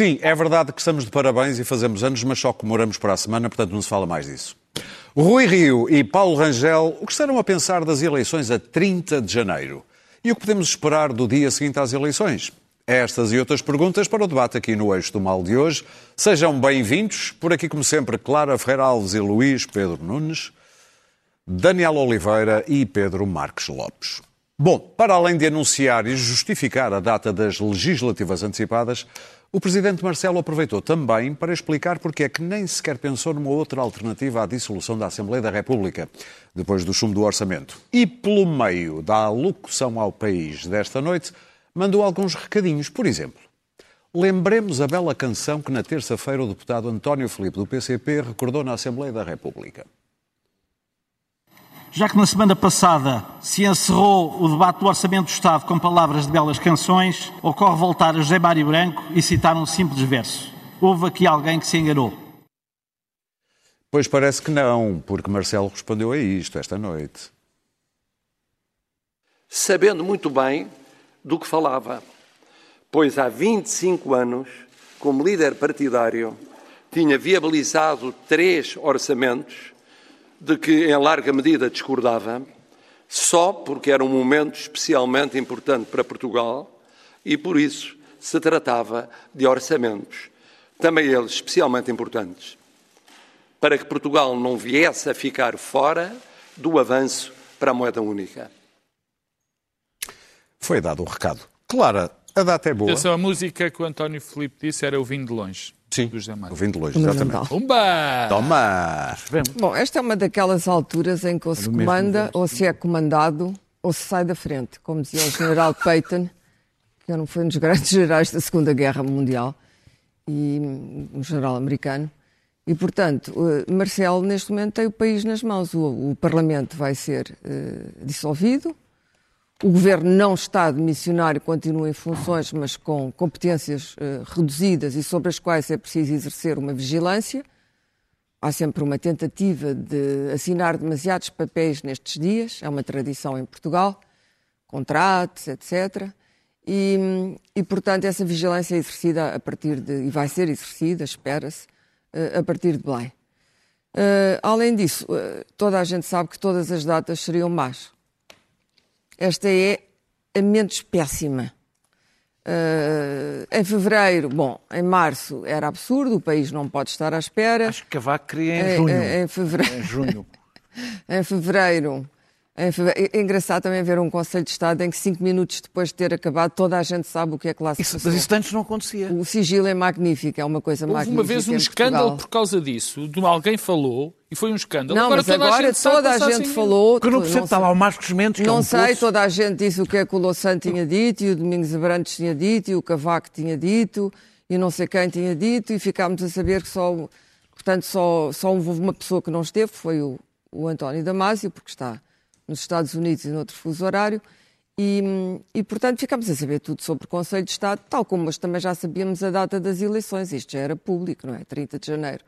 Sim, é verdade que estamos de parabéns e fazemos anos, mas só comemoramos para a semana, portanto não se fala mais disso. Rui Rio e Paulo Rangel, o que estarão a pensar das eleições a 30 de janeiro? E o que podemos esperar do dia seguinte às eleições? Estas e outras perguntas para o debate aqui no Eixo do Mal de hoje. Sejam bem-vindos. Por aqui, como sempre, Clara Ferreira Alves e Luís Pedro Nunes, Daniel Oliveira e Pedro Marques Lopes. Bom, para além de anunciar e justificar a data das legislativas antecipadas, o presidente Marcelo aproveitou também para explicar porque é que nem sequer pensou numa outra alternativa à dissolução da Assembleia da República, depois do chumbo do orçamento. E pelo meio da alocução ao país desta noite, mandou alguns recadinhos. Por exemplo, lembremos a bela canção que na terça-feira o deputado António Filipe do PCP recordou na Assembleia da República. Já que na semana passada se encerrou o debate do Orçamento do Estado com palavras de belas canções, ocorre voltar a José Mário Branco e citar um simples verso. Houve aqui alguém que se enganou. Pois parece que não, porque Marcelo respondeu a isto esta noite. Sabendo muito bem do que falava, pois há 25 anos, como líder partidário, tinha viabilizado três orçamentos de que em larga medida discordava, só porque era um momento especialmente importante para Portugal e por isso se tratava de orçamentos, também eles especialmente importantes, para que Portugal não viesse a ficar fora do avanço para a moeda única. Foi dado o recado. Clara, a data é boa. Atenção, a música que o António Filipe disse era o vinho de longe. Sim, do José Mário. o vinho de longe, exatamente. Pumba! Toma! Bom, esta é uma daquelas alturas em que ou se comanda, ou se é comandado, ou se sai da frente. Como dizia o general Peyton, que era um- foi um dos grandes generais da Segunda Guerra Mundial, e um general americano. E, portanto, eh, Marcelo, neste momento, tem o país nas mãos. O, o Parlamento vai ser eh, dissolvido, o governo não está de missionário, continua em funções, mas com competências eh, reduzidas e sobre as quais é preciso exercer uma vigilância. Há sempre uma tentativa de assinar demasiados papéis nestes dias, é uma tradição em Portugal, contratos, etc. E, e, portanto, essa vigilância é exercida a partir de, e vai ser exercida, espera-se, eh, a partir de Belém. Eh, além disso, toda a gente sabe que todas as datas seriam más. Esta é a menos péssima. Eh, em fevereiro, bom, em março era absurdo, o país não pode estar à espera. Acho que Cavaco queria em Em- junho. em- em fevereiro. Em junho. Em fevereiro, fevereiro- É engraçado também ver um Conselho de Estado em que cinco minutos depois de ter acabado toda a gente sabe o que é que lá se Isso, passou. mas isso antes não acontecia. O sigilo é magnífico, é uma coisa Houve magnífica. uma vez um em escândalo por causa disso. De alguém falou e foi um escândalo. Não, mas toda agora a gente toda a gente sem falou. Porque eu não percebo, está lá o Marcos Mendes, que é Não um sei, poço. toda a gente disse o que é que o Louçã tinha dito, e o Domingos Abrantes tinha dito, e o Cavaco tinha dito, e não sei quem tinha dito, e ficámos a saber que só, portanto, só, só houve uma pessoa que não esteve, foi o, o António Damásio, porque está nos Estados Unidos e noutro fuso horário, e, e, portanto ficámos a saber tudo sobre o Conselho de Estado, tal como nós também já sabíamos a data das eleições, isto já era público, não é? 30 de janeiro.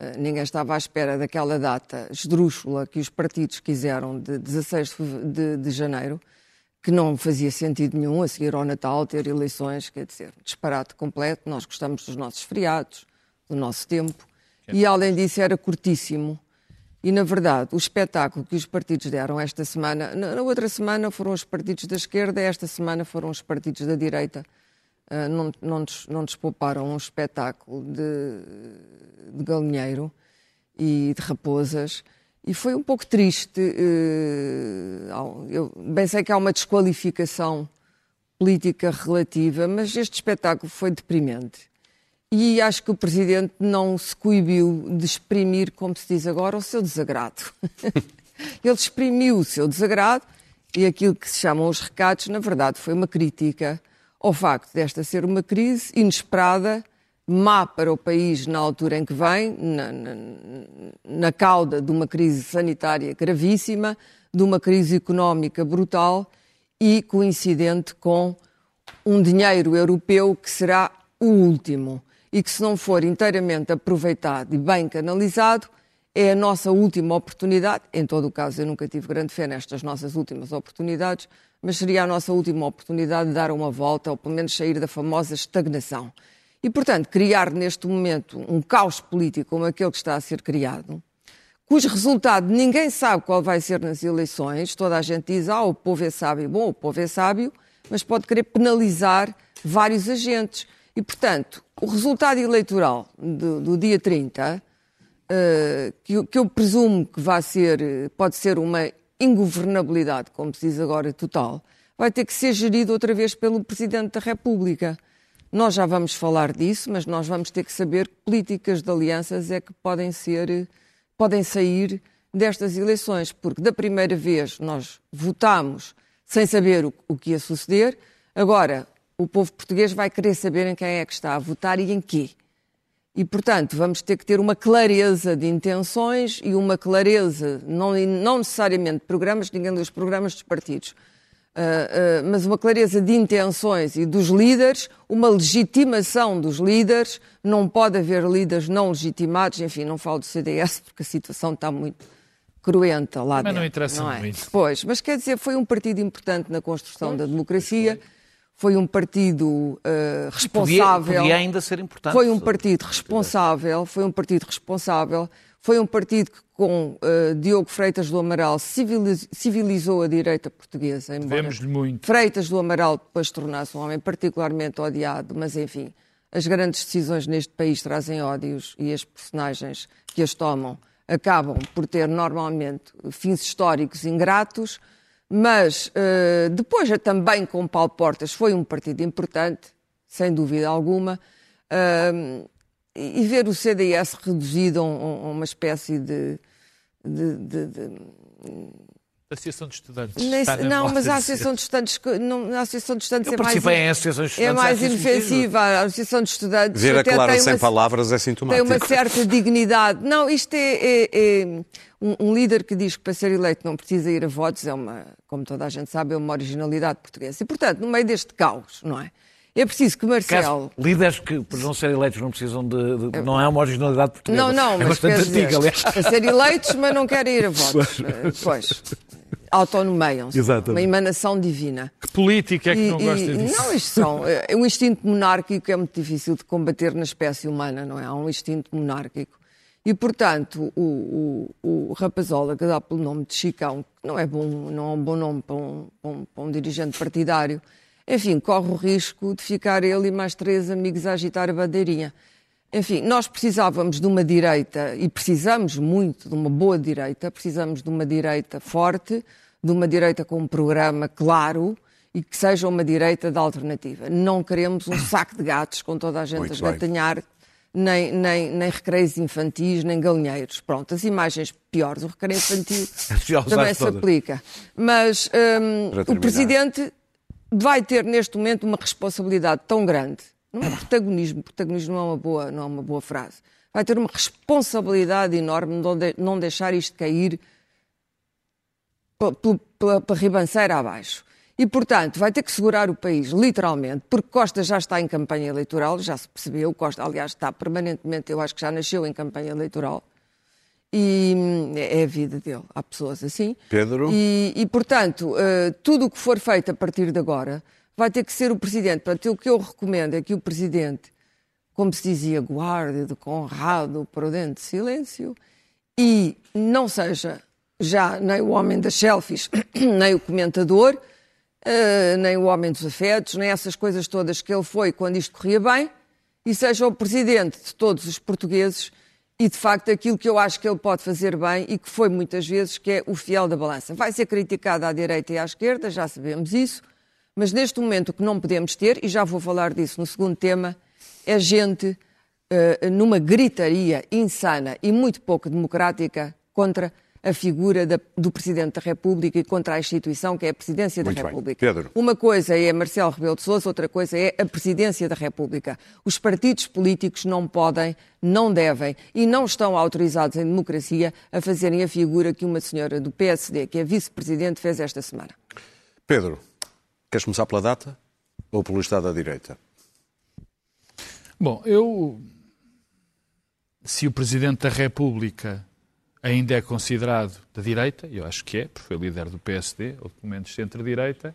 Uh, ninguém estava à espera daquela data esdrúxula que os partidos quiseram de 16 de feve- de, de janeiro, que não fazia sentido nenhum a seguir ao Natal ter eleições, quer dizer, disparate completo. Nós gostamos dos nossos feriados, do nosso tempo, e além disso era curtíssimo. E, na verdade, o espetáculo que os partidos deram esta semana, na outra semana foram os partidos da esquerda, esta semana foram os partidos da direita. Ah, não, não, nos, não nos pouparam um espetáculo de, de galinheiro e de raposas. E foi um pouco triste. ao- Eu bem sei que há uma desqualificação política relativa, mas este espetáculo foi deprimente. E acho que o Presidente não se coibiu de exprimir, como se diz agora, o seu desagrado. Ele exprimiu o seu desagrado e aquilo que se chamam os recados, na verdade, foi uma crítica ao facto desta ser uma crise inesperada, má para o país na altura em que vem, na, na, na cauda de uma crise sanitária gravíssima, de uma crise económica brutal e coincidente com um dinheiro europeu que será o último e que, se não for inteiramente aproveitado e bem canalizado, é a nossa última oportunidade. Em todo o caso, eu nunca tive grande fé nestas nossas últimas oportunidades, mas seria a nossa última oportunidade de dar uma volta, ou pelo menos sair da famosa estagnação. E, portanto, criar neste momento um caos político como aquele que está a ser criado, cujo resultado ninguém sabe qual vai ser nas eleições, toda a gente diz, ah, o povo é sábio. Bom, o povo é sábio, mas pode querer penalizar vários agentes. E, portanto, o resultado eleitoral do, do dia 30, uh, que, que, eu presumo que vai ser, pode ser uma ingovernabilidade, como se diz agora, total, vai ter que ser gerido outra vez pelo Presidente da República. Nós já vamos falar disso, mas nós vamos ter que saber que políticas de alianças é que podem ser, podem sair destas eleições, porque da primeira vez nós votámos sem saber o, o que ia suceder, agora o povo português vai querer saber em quem é que está a votar e em quê. E, portanto, vamos ter que ter uma clareza de intenções e uma clareza, não, não necessariamente de programas, ninguém lê os programas dos partidos, uh, uh, mas uma clareza de intenções e dos líderes, uma legitimação dos líderes. Não pode haver líderes não legitimados, enfim, não falo do CDS porque a situação está muito cruenta lá mas dentro. Mas não interessa não é? muito. Pois, mas quer dizer, foi um partido importante na construção pois, da democracia. Pois foi um partido uh, responsável. Podia, podia, ainda ser importante. Foi um partido responsável, foi um partido responsável, foi um partido que com uh, Diogo Freitas do Amaral civilizou a direita portuguesa. Vemos-lhe muito. Freitas do Amaral depois tornasse um homem particularmente odiado, mas enfim, as grandes decisões neste país trazem ódios e as personagens que as tomam acabam por ter normalmente fins históricos ingratos mas uh, depois também com Paulo Portas foi um partido importante, sem dúvida alguma, uh, e ver o CDS reduzido a, a uma espécie de, de, de, de Associação de Estudantes. não, mas a Associação de Estudantes, não, a Associação de Estudantes Eu é mais, em associações de é estudantes, mais inofensiva. A Associação de Estudantes Ver a Clara sem uma, palavras é sintomático. Tem uma certa dignidade. Não, isto é, é, é um, um, líder que diz que para ser eleito não precisa ir a votos, é uma, como toda a gente sabe, é uma originalidade portuguesa. E, portanto, no meio deste caos, não é? É preciso que Marcelo. líderes que, por não serem eleitos, não precisam de. de não é uma originalidade portuguesa. Não, não, é mas. bastante antiga, dizer, aliás. Para ser eleitos, mas não querem ir a votos. pois. Autonomeiam-se. Uma emanação divina. Que política é que e, não gosta e, disso? Não, isto são. É um instinto monárquico é muito difícil de combater na espécie humana, não é? Há um instinto monárquico. E, portanto, o, o, o Rapazola, que dá pelo nome de Chicão, que não é, bom, não é um bom nome para um, para um, para um dirigente partidário, enfim, corre o risco de ficar ele e mais três amigos a agitar a bandeirinha. Enfim, nós precisávamos de uma direita, e precisamos muito de uma boa direita, precisamos de uma direita forte, de uma direita com um programa claro e que seja uma direita de alternativa. Não queremos um saco de gatos com toda a gente muito a esgatanhar, nem, nem, nem recreios infantis, nem galinheiros. Pronto, as imagens piores. O recreio infantil também se aplica. Mas um, o Presidente vai ter neste momento uma responsabilidade tão grande. Não é protagonismo, protagonismo não é uma boa, não é uma boa frase. Vai ter uma responsabilidade enorme de não deixar isto cair pela, pela ribanceira abaixo. E, portanto, vai ter que segurar o país, literalmente, porque Costa já está em campanha eleitoral, já se percebeu. Costa, aliás, está permanentemente, eu acho que já nasceu em campanha eleitoral. E hum, é a vida dele. Há pessoas assim. Pedro. E, e portanto, uh, tudo o que for feito a partir de agora vai ter que ser o Presidente. Portanto, o que eu recomendo é que o Presidente, como se dizia, guarde de Conrado prudente silêncio e não seja já nem o homem das selfies, nem o comentador, uh, nem o homem dos afetos, nem essas coisas todas que ele foi quando isto corria bem, e seja o Presidente de todos os portugueses e de facto aquilo que eu acho que ele pode fazer bem e que foi muitas vezes, que é o fiel da balança. Vai ser criticado à direita e à esquerda, já sabemos isso, mas neste momento o que não podemos ter, e já vou falar disso no segundo tema, é gente uh, numa gritaria insana e muito pouco democrática contra a figura da, do Presidente da República e contra a instituição que é a Presidência da Muito República. Bem. Pedro. Uma coisa é Marcelo Rebelo de Sousa, outra coisa é a Presidência da República. Os partidos políticos não podem, não devem e não estão autorizados em democracia a fazerem a figura que uma senhora do PSD, que é Vice-Presidente, fez esta semana. Pedro, queres começar pela data ou pelo Estado da Direita? Bom, eu. Se o Presidente da República ainda é considerado da direita, eu acho que é, porque foi líder do PSD, ou pelo menos centro-direita,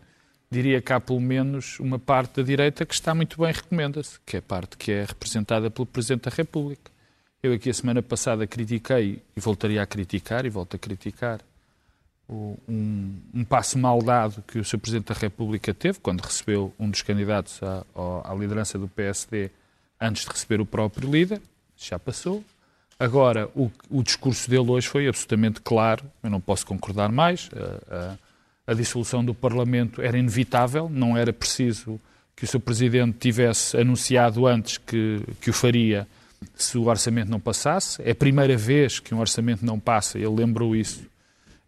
diria que há pelo menos uma parte da direita que está muito bem, recomenda-se, que é a parte que é representada pelo Presidente da República. Eu aqui a semana passada critiquei, e voltaria a criticar, e volto a criticar, um, um, passo mal dado que o Sr. Presidente da República teve quando recebeu um dos candidatos à, à liderança do PSD antes de receber o próprio líder, já passou. Agora, o, o, discurso dele hoje foi absolutamente claro, eu não posso concordar mais. A, a, a, dissolução do Parlamento era inevitável, não era preciso que o Sr. Presidente tivesse anunciado antes que, que o faria se o orçamento não passasse. É a primeira vez que um orçamento não passa, ele lembrou isso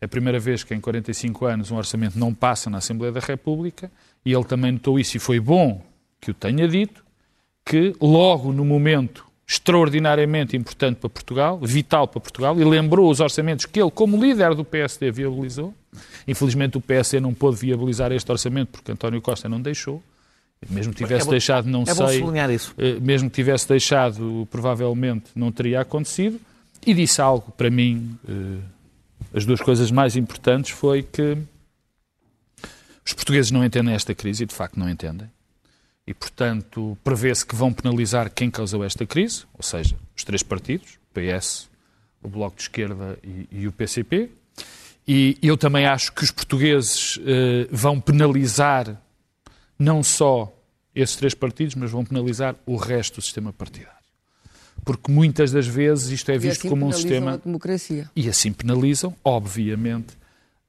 a primeira vez que em 45 anos um orçamento não passa na Assembleia da República e ele também notou isso e foi bom que o tenha dito, que logo no momento extraordinariamente importante para Portugal, vital para Portugal, e lembrou os orçamentos que ele, como líder do PSD, viabilizou. Infelizmente o PSD não pôde viabilizar este orçamento porque António Costa não deixou. Mesmo que tivesse é deixado, não é sei. isso. Eh, mesmo que tivesse deixado, provavelmente não teria acontecido. E disse algo para mim eh, as duas coisas mais importantes foi que os portugueses não entendem esta crise e, de facto, não entendem. E, portanto, prevê-se que vão penalizar quem causou esta crise, ou seja, os três partidos, o PS, o Bloco de Esquerda e, e o PCP. E eu também acho que os portugueses eh, vão penalizar não só esses três partidos, mas vão penalizar o resto do sistema partidário porque muitas das vezes isto é visto assim como um sistema. A democracia. E assim penalizam, obviamente,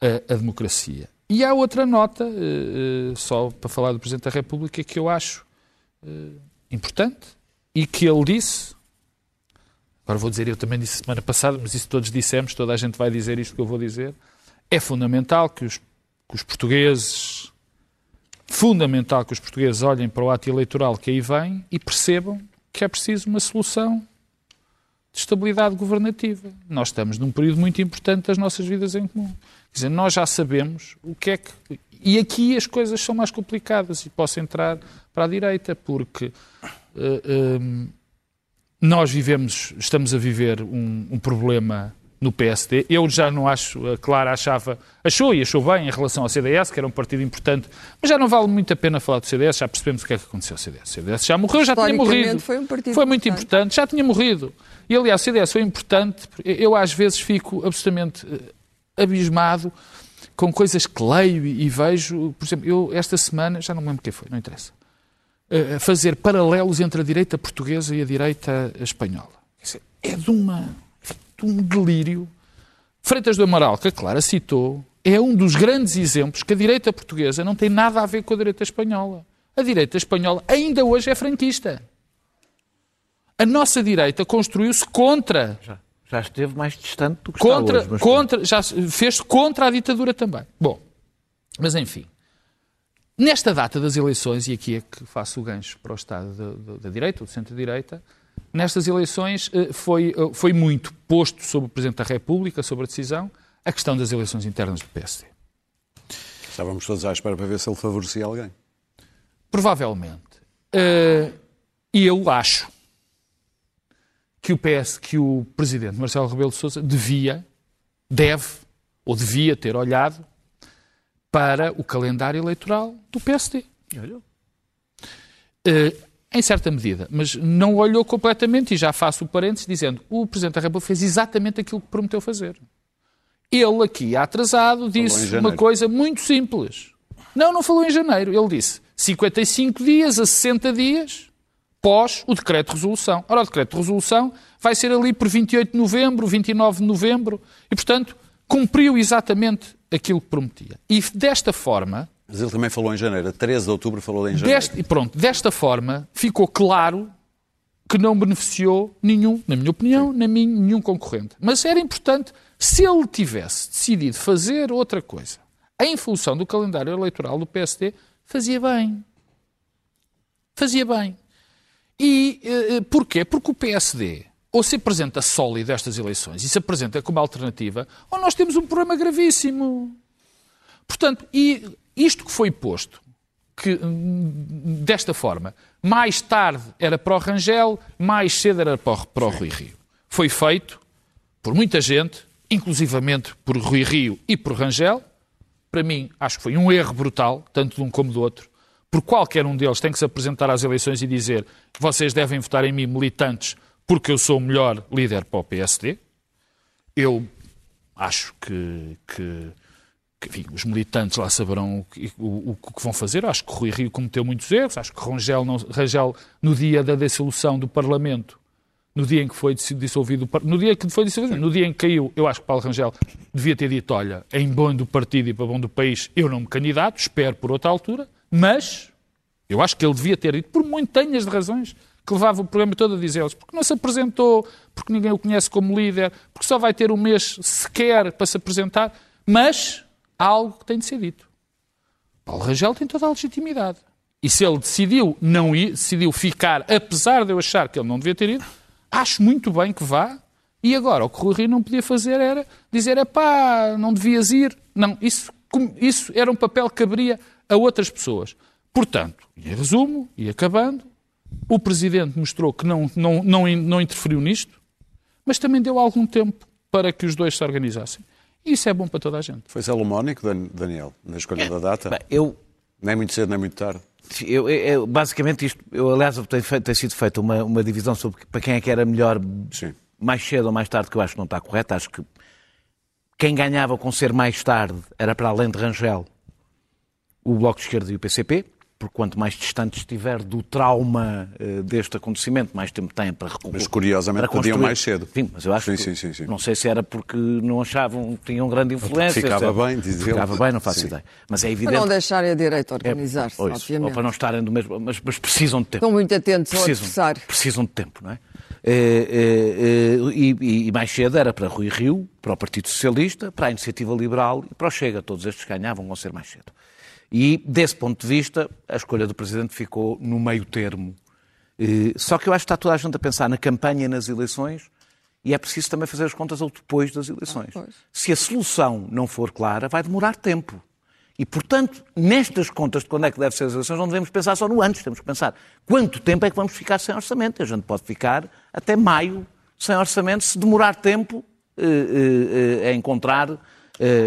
a, a democracia. E há outra nota, uh, só para falar do Presidente da República, que eu acho uh, importante e que ele disse. Agora vou dizer, eu também disse semana passada, mas isso todos dissemos, toda a gente vai dizer isto que eu vou dizer. É fundamental que os, que os portugueses. Fundamental que os portugueses olhem para o ato eleitoral que aí vem e percebam que é preciso uma solução de estabilidade governativa. Nós estamos num período muito importante das nossas vidas em comum. Quer dizer, nós já sabemos o que é que. E aqui as coisas são mais complicadas e posso entrar para a direita, porque uh, uh, nós vivemos, estamos a viver um, um problema no PSD. Eu já não acho, a Clara achava, achou e achou bem em relação ao CDS, que era um partido importante, mas já não vale muito a pena falar do CDS, já percebemos o que é que aconteceu ao CDS. O CDS já morreu, já tinha morrido. Foi, um partido foi muito importante. importante, já tinha morrido. E aliás, o CDS foi importante, eu às vezes fico absolutamente eh, abismado com coisas que leio e vejo. Por exemplo, eu esta semana, já não me lembro quem foi, não interessa, eh, fazer paralelos entre a direita portuguesa e a direita espanhola. É de uma um delírio. Freitas do Amaral, que a Clara citou, é um dos grandes exemplos que a direita portuguesa não tem nada a ver com a direita espanhola. A direita espanhola ainda hoje é franquista. A nossa direita construiu-se contra. Já, já, esteve mais distante do que contra, está hoje. Contra, já fez contra a ditadura também. Bom, mas enfim. Nesta data das eleições, e aqui é que faço o gancho para o Estado da, da, da direita, do centro-direita, nestas eleições eh, foi, eh, foi muito posto sobre o Presidente da República, sobre a decisão, a questão das eleições internas do PSD. Estávamos todos à espera para ver se ele favorecia alguém. Provavelmente. Uh, e eu acho que o PS, que o Presidente Marcelo Rebelo de Sousa devia, deve, ou devia ter olhado para o calendário eleitoral do PSD. Olhou. Em certa medida, mas não olhou completamente, e já faço o parênteses dizendo o Presidente da República fez exatamente aquilo que prometeu fazer. Ele aqui, atrasado, disse uma coisa muito simples. Não, não falou em janeiro. Ele disse 55 dias a 60 dias pós o decreto de resolução. Ora, o decreto de resolução vai ser ali por 28 de novembro, 29 de novembro, e, portanto, cumpriu exatamente aquilo que prometia. E desta forma, mas ele também falou em janeiro. A 13 de outubro falou em janeiro. Deste, pronto, desta forma ficou claro que não beneficiou nenhum, na minha opinião, Sim. nem nenhum concorrente. Mas era importante, se ele tivesse decidido fazer outra coisa, em função do calendário eleitoral do PSD, fazia bem. Fazia bem. E uh, porquê? Porque o PSD ou se apresenta sólido estas eleições e se apresenta como alternativa, ou nós temos um problema gravíssimo. Portanto, e isto que foi posto, que, desta forma, mais tarde era para o Rangel, mais cedo era para o, para o Rui Rio. Foi feito por muita gente, inclusivamente por Rui Rio e por Rangel, para mim, acho que foi um erro brutal, tanto de um como do outro, porque qualquer um deles tem que se apresentar às eleições e dizer vocês devem votar em mim, militantes, porque eu sou o melhor líder para o PSD. Eu acho que, que enfim, os militantes lá saberão o que, o, o que vão fazer. Acho que Rui Rio cometeu muitos erros. Acho que Rangel, não, Rangel no dia da dissolução do Parlamento, no dia em que foi dissolvido, no dia que foi dissolvido, no dia em que caiu, eu acho que Paulo Rangel devia ter dito, olha, em bom do partido e para bom do país, eu não me candidato, espero por outra altura, mas eu acho que ele devia ter dito, por montanhas de razões, que levava o programa todo a dizer-lhes, porque não se apresentou, porque ninguém o conhece como líder, porque só vai ter um mês sequer para se apresentar, mas algo que tem de ser dito. Paulo Rangel tem toda a legitimidade. E se ele decidiu não ir, decidiu ficar, apesar de eu achar que ele não devia ter ido, acho muito bem que vá. E agora, o que o Rui não podia fazer era dizer, é pá, não devias ir. Não, isso, isso era um papel que caberia a outras pessoas. Portanto, em resumo, e acabando, o Presidente mostrou que não, não, não, não interferiu nisto, mas também deu algum tempo para que os dois se organizassem. E isso é bom para toda a gente. Foi salomónico, Daniel, na escolha da data? Bem, eu... Nem muito cedo, nem muito tarde. Eu, eu, basicamente, isto, eu, aliás, tem, tem sido feita uma, uma divisão sobre para quem é que era melhor Sim. mais cedo ou mais tarde, que eu acho que não está correta. Acho que quem ganhava com ser mais tarde era, para além de Rangel, o Bloco de Esquerda e o PCP porque quanto mais distante estiver do trauma uh, deste acontecimento, mais tempo tem para recuperar. Mas curiosamente podiam mais cedo. Sim, mas eu acho sim, que, sim, sim, sim. não sei se era porque não achavam, tinham grande influência. Ficava bem, dizer. Ficava bem, não faço sim. ideia. Mas é evidente. Para não deixarem a direita organizar-se, é, obviamente. Ou para não estarem do mesmo, mas, mas precisam de tempo. Estão muito atentos precisam, ao adversário. Precisam de tempo, não é? É, é, é, e, e, mais cedo era para Rui Rio, para o Partido Socialista, para a Iniciativa Liberal e para o Chega. Todos estes ganhavam, vão ser mais cedo. E, desse ponto de vista, a escolha do Presidente ficou no meio termo. Só que eu acho que está toda a gente a pensar na campanha e nas eleições e é preciso também fazer as contas ao depois das eleições. Ah, Se a solução não for clara, vai demorar tempo. E, portanto, nestas contas de quando é que devem ser as eleições, não devemos pensar só no antes, temos que pensar quanto tempo é que vamos ficar sem orçamento. A gente pode ficar até maio sem orçamento se demorar tempo eh, eh, eh a encontrar eh,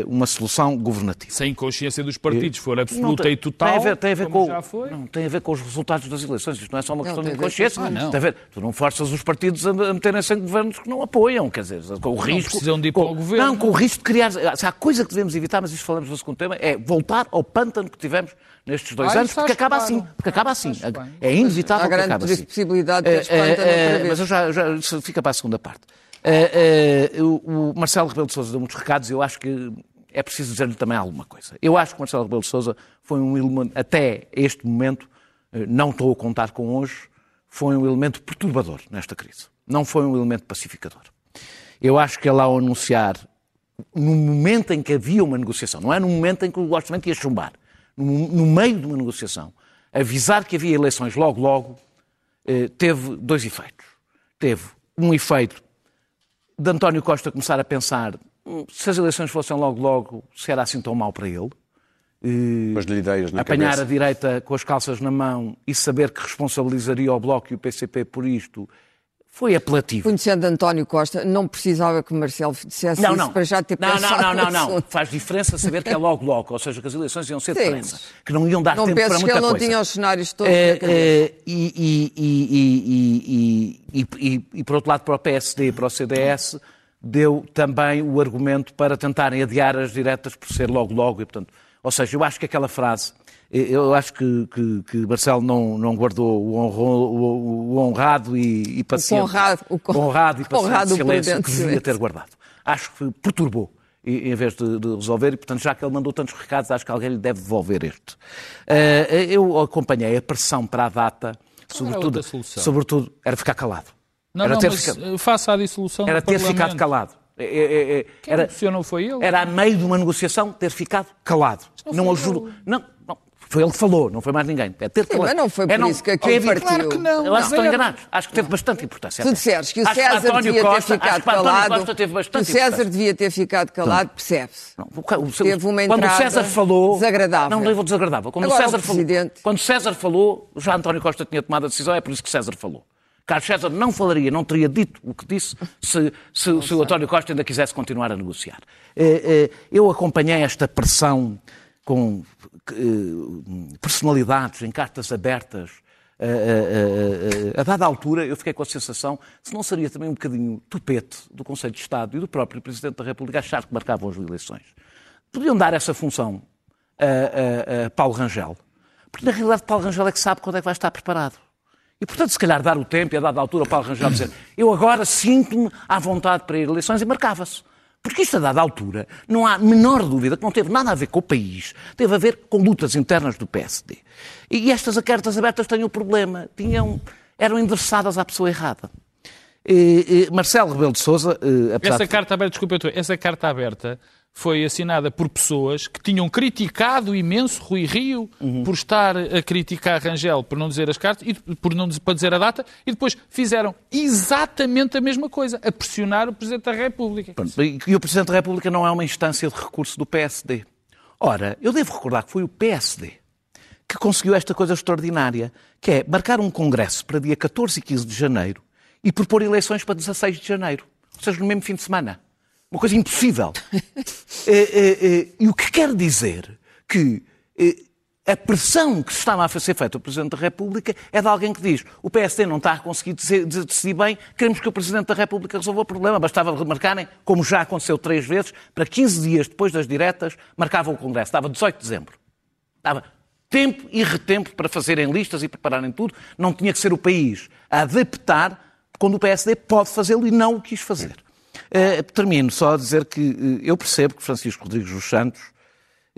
uma solução governativa. Sem consciência dos partidos, for absoluta tem, e total, tem a ver, tem a ver com, Não, tem a ver com os resultados das eleições. Isto não é só uma questão não, de consciência. Ah, não. Tem a ver, tu não forças os partidos a meterem-se em governos que não apoiam, quer dizer, com o não risco... precisam de ir com, para o governo. Não, com o risco de criar... Se há coisa que devemos evitar, mas isto falamos no segundo tema, é voltar ao pântano que tivemos nestes dois ah, anos, porque acaba, claro. assim, porque acaba assim. É inevitável que acabe assim. Há grande possibilidade de é, é, Mas eu já, já, fica para a segunda parte. Uh, uh, o Marcelo Rebelo de Sousa deu muitos recados e eu acho que é preciso dizer-lhe também alguma coisa. Eu acho que Marcelo Rebelo de Sousa foi um elemento, até este momento, eh, não estou a contar com hoje, foi um elemento perturbador nesta crise. Não foi um elemento pacificador. Eu acho que ele, ao anunciar, no momento em que havia uma negociação, não é no momento em que o orçamento ia chumbar, no, meio de uma negociação, avisar que havia eleições logo, logo, eh, teve dois efeitos. Teve um efeito de António Costa começar a pensar se as eleições fossem logo, logo, se era assim tão mal para ele. Mas lhe ideias na apanhar cabeça. a direita com as calças na mão e saber que responsabilizaria o Bloco e o PCP por isto foi apelativo. Conhecendo António Costa, não precisava que Marcelo dissesse não, isso não. para já ter não, pensado Não, não, não, não. Faz diferença saber que é logo, logo. Ou seja, que as eleições iam ser Sim. depressa. Que não iam dar não tempo para muita coisa. Não penso que ele não tinha os cenários todos é. É, e, e, e, e, e, por outro lado, para o PSD e para o CDS deu também o argumento para tentarem adiar as diretas por ser logo logo. E, portanto, ou seja, eu acho que aquela frase, eu acho que, que, que Marcelo não, não guardou o, honro, o, o honrado e, e paciente, o honrado, o con... honrado e paciente honrado silêncio que devia ter guardado. Acho que perturbou em vez de, de, resolver, e portanto, já que ele mandou tantos recados, acho que alguém lhe deve devolver este. Uh, eu acompanhei a pressão para a data, sobretudo, sobretudo era ficar calado. Não, era não, ter mas ficado... faça a dissolução Era ter ficado calado. É, é, é, é Quem era, não foi ele? Era a meio de uma negociação ter ficado calado. Não, não ajudou. Não, não, foi ele que falou, não foi mais ninguém. É ter Sim, mas não foi por é, não, isso que aquilo partiu. Claro que não. Eu acho que estão enganados. Acho que teve bastante importância. Se disseres que o César que devia Costa, ter ficado calado, teve o César devia ter ficado calado, percebe-se. Teve uma entrada quando o César falou, desagradável. Não, levou desagradável. Quando Agora, o César o presidente... falou, quando César falou, já António Costa tinha tomado a decisão, é por isso que César falou. Carlos César não falaria, não teria dito o que disse se, se, se o António Costa ainda quisesse continuar a negociar. Eh, eh, eu acompanhei esta pressão com personalidades em cartas abertas, a, a, a, a, dada altura, eu fiquei com a sensação se não seria também um bocadinho tupete do Conselho de Estado e do próprio Presidente da República achar que marcavam as eleições. Podiam dar essa função a, Paulo Rangel, porque na realidade Paulo Rangel é que sabe quando é que vai estar preparado. E, portanto, se calhar dar o tempo e a dada altura Paulo Rangel dizer eu agora sinto-me à vontade para ir a eleições e marcava-se. Porque isto, a dada altura, não há menor dúvida que não teve nada a ver com o país, teve a ver com lutas internas do PSD. E estas cartas abertas têm o um problema, tinham, eram endereçadas à pessoa errada. E, e, Marcelo Rebelo de Sousa, essa de... carta aberta, desculpa, essa carta aberta foi assinada por pessoas que tinham criticado imenso Rui Rio uhum. por estar a criticar Rangel, por não dizer as cartas, e por não para dizer a data, e depois fizeram exatamente a mesma coisa, a pressionar o Presidente da República. E o Presidente da República não é uma instância de recurso do PSD. Ora, eu devo recordar que foi o PSD que conseguiu esta coisa extraordinária, que é marcar um congresso para dia 14 e 15 de janeiro e propor eleições para 16 de janeiro, ou seja, no mesmo fim de semana. Uma coisa impossível. é, é, é, e o que quer dizer que a pressão que estava a ser feita ao Presidente da República é de alguém que diz o PSD não está a conseguir decidir bem, queremos que o Presidente da República resolva o problema. Bastava remarcarem, como já aconteceu três vezes, para 15 dias depois das diretas, marcavam o Congresso. Estava 18 de dezembro. Estava tempo e retempo para fazerem listas e prepararem tudo. Não tinha que ser o país a adaptar quando o PSD pode fazê-lo e não o quis fazer. Uh, termino só a dizer que uh, eu percebo que Francisco Rodrigues dos Santos,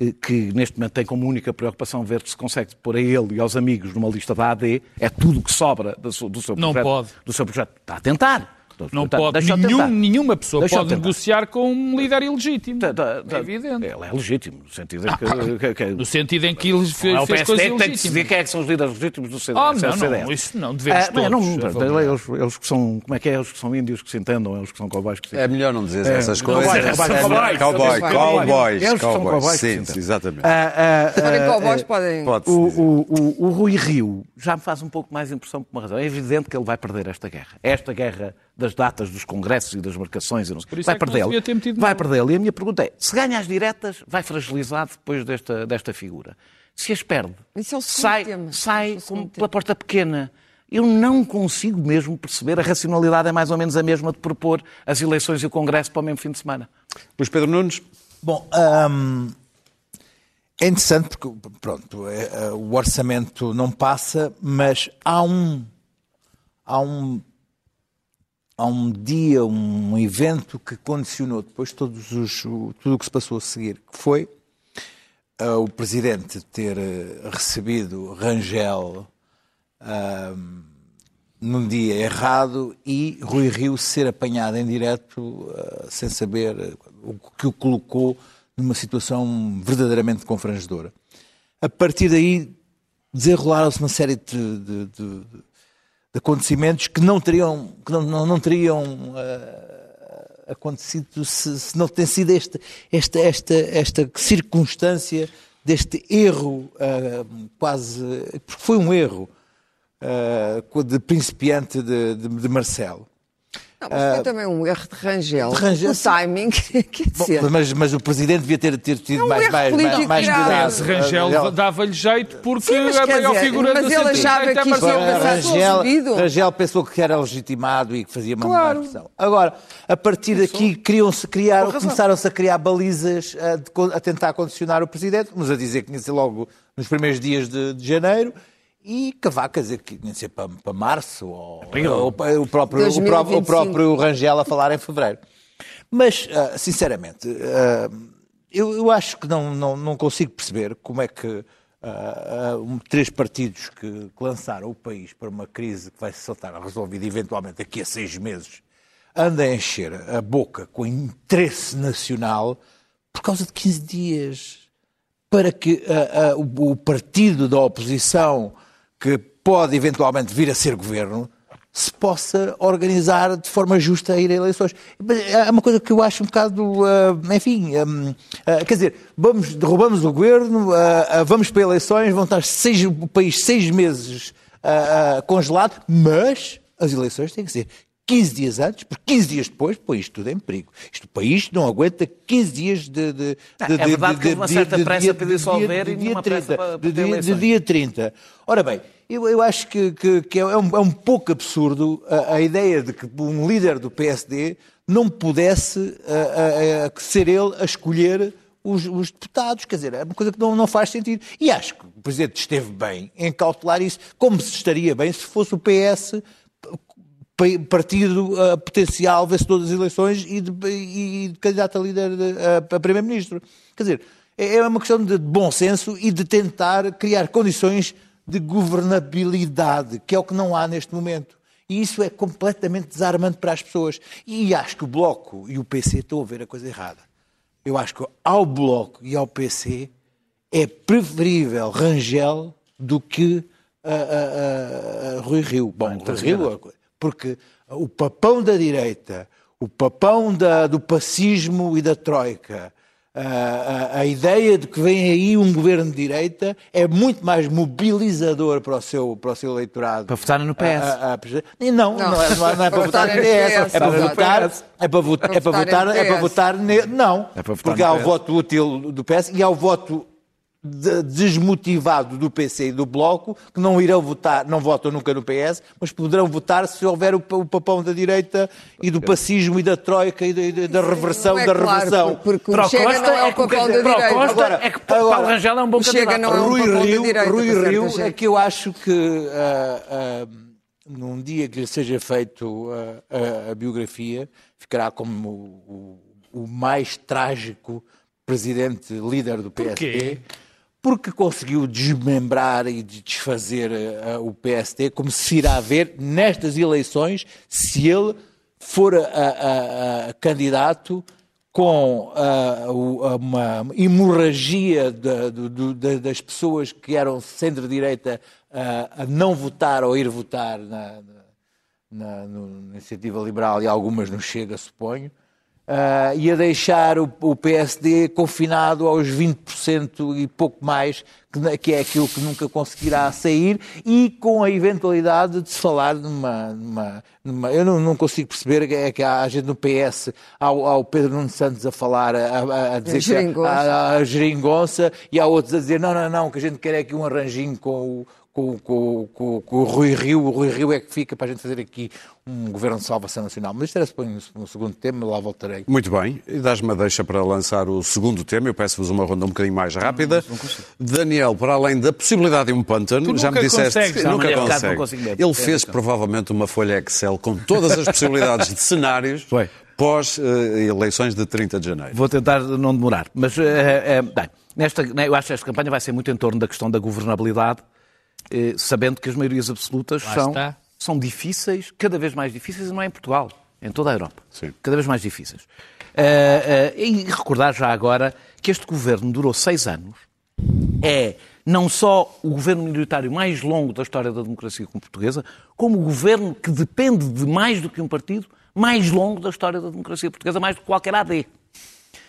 uh, que neste momento tem como única preocupação ver se consegue pôr a ele e aos amigos numa lista da AD, é tudo o que sobra do, seu, do seu Não projeto. Pode. Do seu projeto. Está a tentar. Não pode, nenhum, nenhuma pessoa Deixa pode negociar com um líder ilegítimo. Tá, tá, tá. É evidente. Ele é legítimo, no sentido em que... Ah, que, que no sentido em que ele fez, não, fez coisas tem que decidir quem é que são os líderes legítimos do CDS. Oh, não, não, isso não, devemos ah, todos. Não, eles, eles que são, como é que é, eles que são índios que se entendam, eles que são cowboys que se... É melhor não dizer é, essas coisas. Cowboys, cowboys, cowboys. Eles são cowboys Sim, exatamente. Se forem cowboys podem... O Rui Rio já me faz um pouco mais impressão por uma razão. É evidente que ele vai perder esta guerra. Esta guerra das datas dos congressos e das marcações. Não sei. Vai é perdê-lo. Vai perdê-lo. E a minha pergunta é, se ganha as diretas, vai fragilizar depois desta, desta figura. Se as perde, é sai, sai como pela porta pequena. Eu não consigo mesmo perceber. A racionalidade é mais ou menos a mesma de propor as eleições e o Congresso para o mesmo fim de semana. Pois Pedro Nunes. Bom, hum, é interessante porque, pronto, é, é, o orçamento não passa, mas há um, há um há um dia, um evento que condicionou depois todos os, tudo o que se passou a seguir, que foi uh, o Presidente ter uh, recebido Rangel uh, num dia errado e Rui Rio ser apanhado em direto sem saber o que o colocou numa situação verdadeiramente confrangedora. A partir daí desenrolaram-se uma série de, de, de acontecimentos que não teriam, que não, não, não teriam uh, acontecido se, se, não tem sido este, esta, esta, esta circunstância deste erro uh, quase. porque foi um erro uh, de principiante de, de, de Marcelo. Não, mas foi uh, também um erro de Rangel. De Rangel o timing, quer dizer. Bom, mas, mas, o Presidente devia ter, ter tido um mais, mais, mais, mais cuidado. Esse Rangel dava-lhe jeito porque Sim, a maior dizer, figura mas ele achava que isto ia passar Rangel, Rangel pensou que era legitimado e que fazia uma claro. pressão. Agora, a partir daqui, criam-se, criaram, começaram-se a criar balizas a, a, tentar condicionar o Presidente, mas a dizer que tinha logo nos primeiros dias de, de janeiro, e Cavaco, quer dizer, que de ser para, para março, ou, ou, o, próprio, o, próprio, o próprio Rangel a falar em fevereiro. Mas, uh, sinceramente, uh, eu, eu, acho que não, não, não, consigo perceber como é que uh, um, três partidos que, que, lançaram o país para uma crise que vai se saltar resolvida eventualmente daqui a seis meses andem a encher a boca com interesse nacional por causa de 15 dias. Para que o, o partido da oposição que pode eventualmente vir a ser governo, se possa organizar de forma justa a ir a eleições. É uma coisa que eu acho um bocado, uh, enfim, um, uh, quer dizer, vamos, derrubamos o governo, uh, vamos para eleições, vão estar seis, o país seis meses congelado, mas as eleições têm que ser 15 dias antes, porque 15 dias depois põe isto tudo em perigo. Isto, o país não aguenta 15 dias de. de, de é verdade que houve uma certa pressa para dissolver e dia nenhuma pressa 30, para- para de, dia, de dia 30. Ora bem, eu, eu acho que, que- que é, um, é um pouco absurdo a, a ideia de que um líder do PSD não pudesse a- a- ser ele a escolher os, os deputados. Quer dizer, é uma coisa que não, não faz sentido. E acho que o Presidente esteve bem em cautelar isso, como se estaria bem se fosse o PS partido uh, potencial vencedor das eleições e, de, e- de candidato a líder de- a, a primeiro-ministro. Quer dizer, é, é uma questão de bom senso e de tentar criar condições de governabilidade, que é o que não há neste momento. E isso é completamente desarmante para as pessoas. E acho que o Bloco e o PC estão a ver a coisa errada. Eu acho que ao Bloco e ao PC é preferível Rangel do que a, a- a- a Rui Rio. Bom, Rui Rio, porque o papão da direita, o papão da- do pacismo e da troika, a, a- a ideia de que vem aí um governo de direita é muito mais mobilizador para o seu, para o seu eleitorado. Para votarem no PS. A- a- a- e não, não, Não. é, não é- não é para votar no PS, é para votar, é para, votar, é para votar, é para PS. votar não, É para votar porque há o voto útil do PS e há o voto de- desmotivado do PC e do Bloco que não irão votar, não votam nunca no PS, mas poderão votar se houver o, o papão da direita e do pacismo e da troika e da, e da- reversão é da claro, reversão. Porque Para o o Chega Costa não é é o que o papel da Para o direita. Costa Agora- é que Paulo agora, Rangel é um bom o Chega candidato. não é um Rui papão Rio, direita, Rui Rio gente. é que eu acho que ah, ah, num dia que lhe seja feito ah, a, a biografia, ficará como o, o- o mais trágico presidente líder do PSD. Porquê? Porque conseguiu desmembrar e desfazer ah, o PSD, como se irá ver nestas eleições, se ele for a- a- a candidato com a uma hemorragia do- do- da- das pessoas que eram centro-direita ah, a não votar ou ir votar na, na, no- na Iniciativa Liberal e algumas no Chega, suponho, ah, e a deixar o, o PSD confinado aos 20% e pouco mais, que, que é aquilo que nunca conseguirá sair, e com a eventualidade de se falar numa. numa- numa- eu não, não consigo perceber é que há gente no PS, ao, ao Pedro Nuno Santos a falar, a, a- a dizer que Geringonça. há- a geringonça e há outros a dizer não, não, não, que a gente quer é aqui um arranjinho com o, com, com, com, com o Rui Rio, o Rui Rio é que fica para a gente fazer aqui um governo de salvação nacional. Mas isto era suponho um segundo tema, lá voltarei. Muito bem, e dás-me a deixa para lançar o segundo tema. Eu peço-vos uma ronda um bocadinho mais rápida. Daniel, para além da possibilidade de um pântano, já me disseste consegues, que não, nunca consegue. não. Ele É fez provavelmente uma folha Excel com todas as possibilidades de cenários Foi. pós-eleições de 30 de janeiro. Vou tentar não demorar. Mas, eh, eh, bem, nesta, né, eu acho que esta campanha vai ser muito em torno da questão da governabilidade, eh, sabendo que as maiorias absolutas Lá são, está. são difíceis, cada vez mais difíceis, e não é em Portugal, é em toda a Europa. Sim. Cada vez mais difíceis. Eh, eh, e recordar já agora que este governo durou seis anos, é não só o governo minoritário mais longo da história da democracia portuguesa, como o governo que depende de mais do que um partido mais longo da história da democracia portuguesa, mais do que qualquer AD.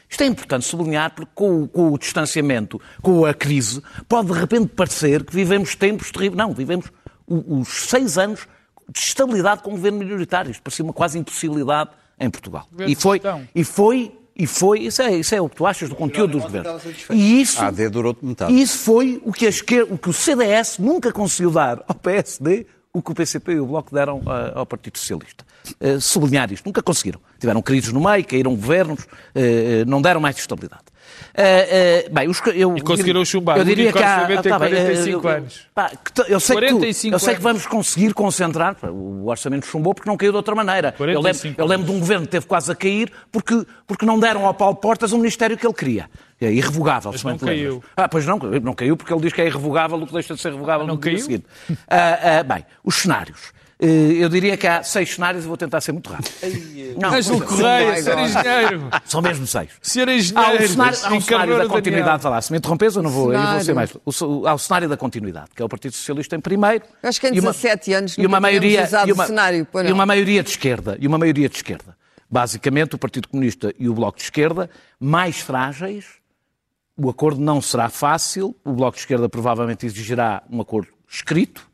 Isto é importante sublinhar porque com, o- com o distanciamento, com a crise, pode de repente parecer que vivemos tempos terríveis. Não, vivemos os seis anos de estabilidade com o governo minoritário. Isto parecia uma quase impossibilidade em Portugal. E foi, e foi, e foi, isso é, isso é o que tu achas do conteúdo dos governos. E isso, A AD durou metade. isso foi o que, a esquerda, o que o CDS nunca conseguiu dar ao PSD, o que o PCP e o Bloco deram ah, ao Partido Socialista. Eh, sublinhar isto, nunca conseguiram. Tiveram crises no meio, caíram governos, eh, não deram mais estabilidade. Eh, eh, bem, os, que- eu, E conseguiram chumbar. Eu O diria que há, tá bem, eh, 45 eu- anos. pá, que eu sei, que, tu- 45 eu sei que vamos conseguir concentrar. O orçamento chumbou porque não caiu de outra maneira. Eu lembro, 45 eu lembro de um governo que teve quase a cair porque, porque não deram ao Paulo Portas um ministério que ele queria. É irrevogável, Mas se não lembras. caiu. Ah, pois não, não caiu porque ele diz que é irrevogável o que deixa de ser revogável Não no dia caiu? seguinte. Ah, ah, bem, os cenários. Eh, Eu diria que há seis cenários e vou tentar ser muito rápido. Não, Ângelo Correia, ser engenheiro. são mesmo seis. Ser Há engenheiro. um cenário, há um cenário da o continuidade, vá lá, se me interrompes eu não vou, eu vou ser mais... O, há o cenário da continuidade, que é o Partido Socialista em primeiro. Eu acho que em e uma- 17 anos e uma maioria usado e uma, o cenário, e uma maioria de esquerda, e uma maioria de esquerda. Basicamente o Partido Comunista e o Bloco de Esquerda mais frágeis. O acordo não será fácil, o Bloco de Esquerda provavelmente exigirá um acordo escrito.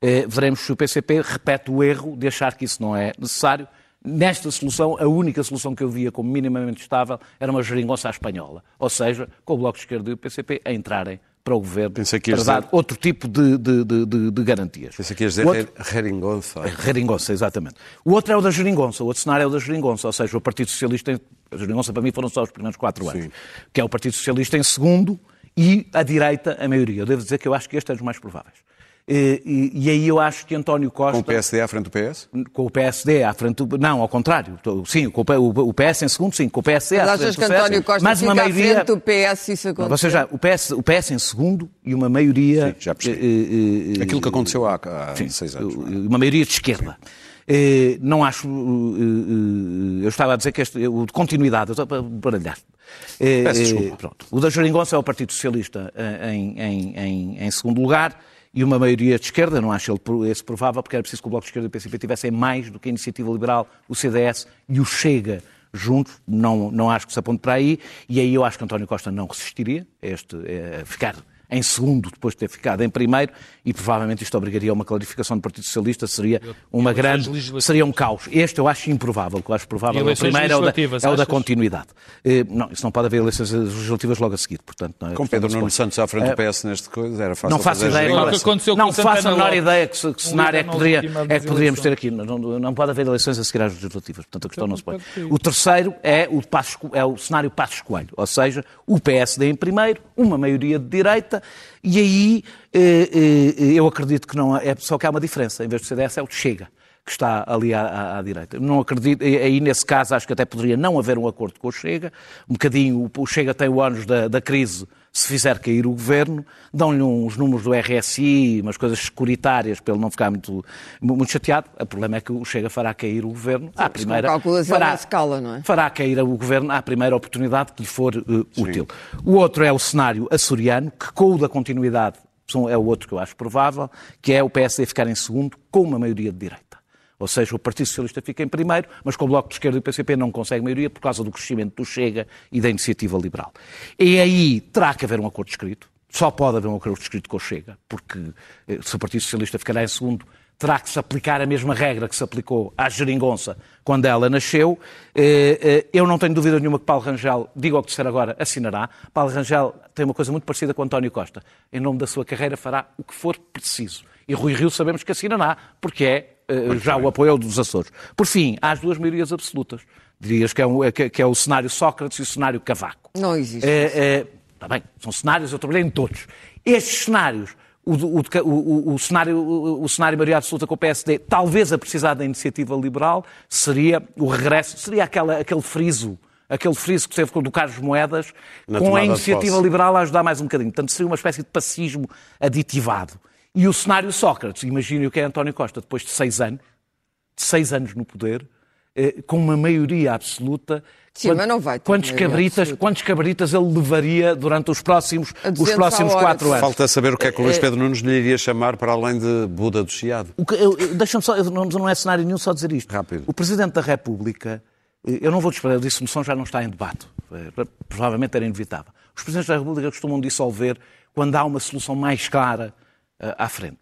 eh, veremos se o PCP repete o erro de achar que isso não é necessário. Nesta solução, a única solução que eu via como minimamente estável era uma geringonça à espanhola. Ou seja, com o Bloco de Esquerda e o PCP a entrarem para o governo para dar dizer- outro tipo de, de, de, de- garantias. Pensei que ias dizer Outro- Heringonça. Geringonça, exatamente. O outro é o da Geringonça, o outro cenário é o da Geringonça, ou seja, o Partido Socialista, em- a Geringonça para mim foram só os primeiros quatro anos, Sim. que é o Partido Socialista em segundo e a direita a maioria. Eu devo dizer que eu acho que este é dos mais prováveis. E, e- e aí eu acho que António Costa... Com o PSD à frente do PS? com o PSD à frente do... Não, ao contrário. Sim, com o PS em segundo, sim. Com o PSD Mas à achas frente que do CS, António Costa mas fica uma à maioria... frente do PS isso Não, acontecer? Você já, o, PS, o PS em segundo e uma maioria... Sim, já percebi. eh, eh, eh, Aquilo que aconteceu há, há Sim, seis anos. é? uma maioria de esquerda. Eh, Não acho. eh, eh, Eu estava a dizer que este, o de continuidade, eu estava a baralhar. Eh, Peço eh, desculpa. Pronto. O da Jeringonça é o Partido Socialista eh, em, em- em- em segundo lugar e uma maioria de esquerda, não acho esse provável, porque era preciso que o Bloco de Esquerda e o PCP tivessem mais do que a Iniciativa Liberal, o CDS e o Chega juntos, não, não acho que se aponte para aí, e aí eu acho que António Costa não resistiria este, ficar em segundo depois de ter ficado em primeiro e provavelmente isto obrigaria a uma clarificação do Partido Socialista, seria uma grande, seria um caos. Este eu acho improvável, o que eu acho provável é o eleições primeiro é o da, legislativas, é o da continuidade. Eh, Não, isso não pode haver eleições legislativas logo a seguir, portanto... Não é Com Pedro Nuno. Santos à frente do PS neste coisa, era fácil Não faço ideia é. o que Não faço a menor ideia que, que Um cenário é que, poderia, é que poderíamos ter aqui. Não, não- não pode haver eleições a seguir às legislativas, portanto a questão não se põe. O terceiro é o, Passos é o cenário Passos Coelho, ou seja, o PSD em primeiro, uma maioria de direita, e aí eh, eh, eu acredito que não é só que há uma diferença. Em vez do CDS é o Chega. Que está ali à, à- direita. Não acredito, e aí nesse caso acho que até poderia não haver um acordo com o Chega. Um bocadinho, o- Chega tem o ônus da, da crise se fizer cair o governo, dão-lhe uns números do RSI, umas coisas securitárias para ele não ficar muito, muito chateado. O problema é que o Chega fará cair o governo à primeira. na escala, não é? Fará cair o governo à primeira oportunidade que lhe for eh, útil. O outro é o cenário açoriano, que com o da continuidade é o outro que eu acho provável, que é o PSD ficar em segundo com uma maioria de direita. Ou seja, o Partido Socialista fica em primeiro, mas com o Bloco de Esquerda e o PCP não consegue maioria por causa do crescimento do Chega e da Iniciativa Liberal. E aí terá que haver um acordo escrito. Só pode haver um acordo escrito com o Chega, porque eh, se o Partido Socialista ficará em segundo, terá que se aplicar a mesma regra que se aplicou à geringonça quando ela nasceu. Eh, eh, Eu não tenho dúvida nenhuma que Paulo Rangel, digo o que disser agora, assinará. Paulo Rangel tem uma coisa muito parecida com António Costa. Em nome da sua carreira fará o que for preciso. E Rui Rio sabemos que assinará, porque é eh, já o apoio dos Açores. Por fim, há as duas maiorias absolutas. Dirias que é, um- é que- que é o cenário Sócrates e o cenário Cavaco. Não existe. Está bem, são cenários, eu trabalhei em todos. Estes cenários, o, o o- o- cenário, o, o cenário maioria absoluta com o PSD, talvez a precisar da iniciativa liberal, seria o regresso, seria aquela, aquele friso, aquele friso que teve com o do Carlos Moedas, Na com a iniciativa liberal a ajudar mais um bocadinho. Portanto, seria uma espécie de passismo aditivado. E o cenário Sócrates, imagine o que é António Costa, depois de seis anos, de seis anos no poder, eh, com uma maioria absoluta. Sim, Quant- mas não vai ter Quantos cabritas, absoluta. quantos cabritas ele levaria durante os próximos, os 200 próximos quatro anos? Falta saber o que é que o Luís Pedro Nunes lhe iria chamar para além de Buda do Chiado. O que- eu- eu- Deixa-me só, eu não, não é cenário nenhum só dizer isto. Rápido. O Presidente da República, eh, eu não vou disparar, a dissolução já não está em debate. Eh, Provavelmente era inevitável. Os Presidentes da República costumam dissolver quando há uma solução mais clara eh, à frente.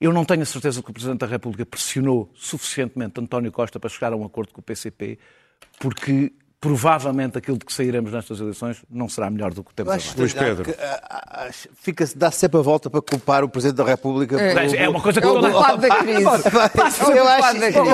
Eu não tenho a certeza que o Presidente da República pressionou suficientemente António Costa para chegar a um acordo com o PCP, porque provavelmente aquilo de que sairemos nestas eleições não será melhor do que temos Eu agora. acho Luís Pedro. ah, ah, ah, fica-se, dá sempre a volta para culpar o Presidente da República. É. pelo- É uma coisa que É o toda- culpado da crise. eu acho, eu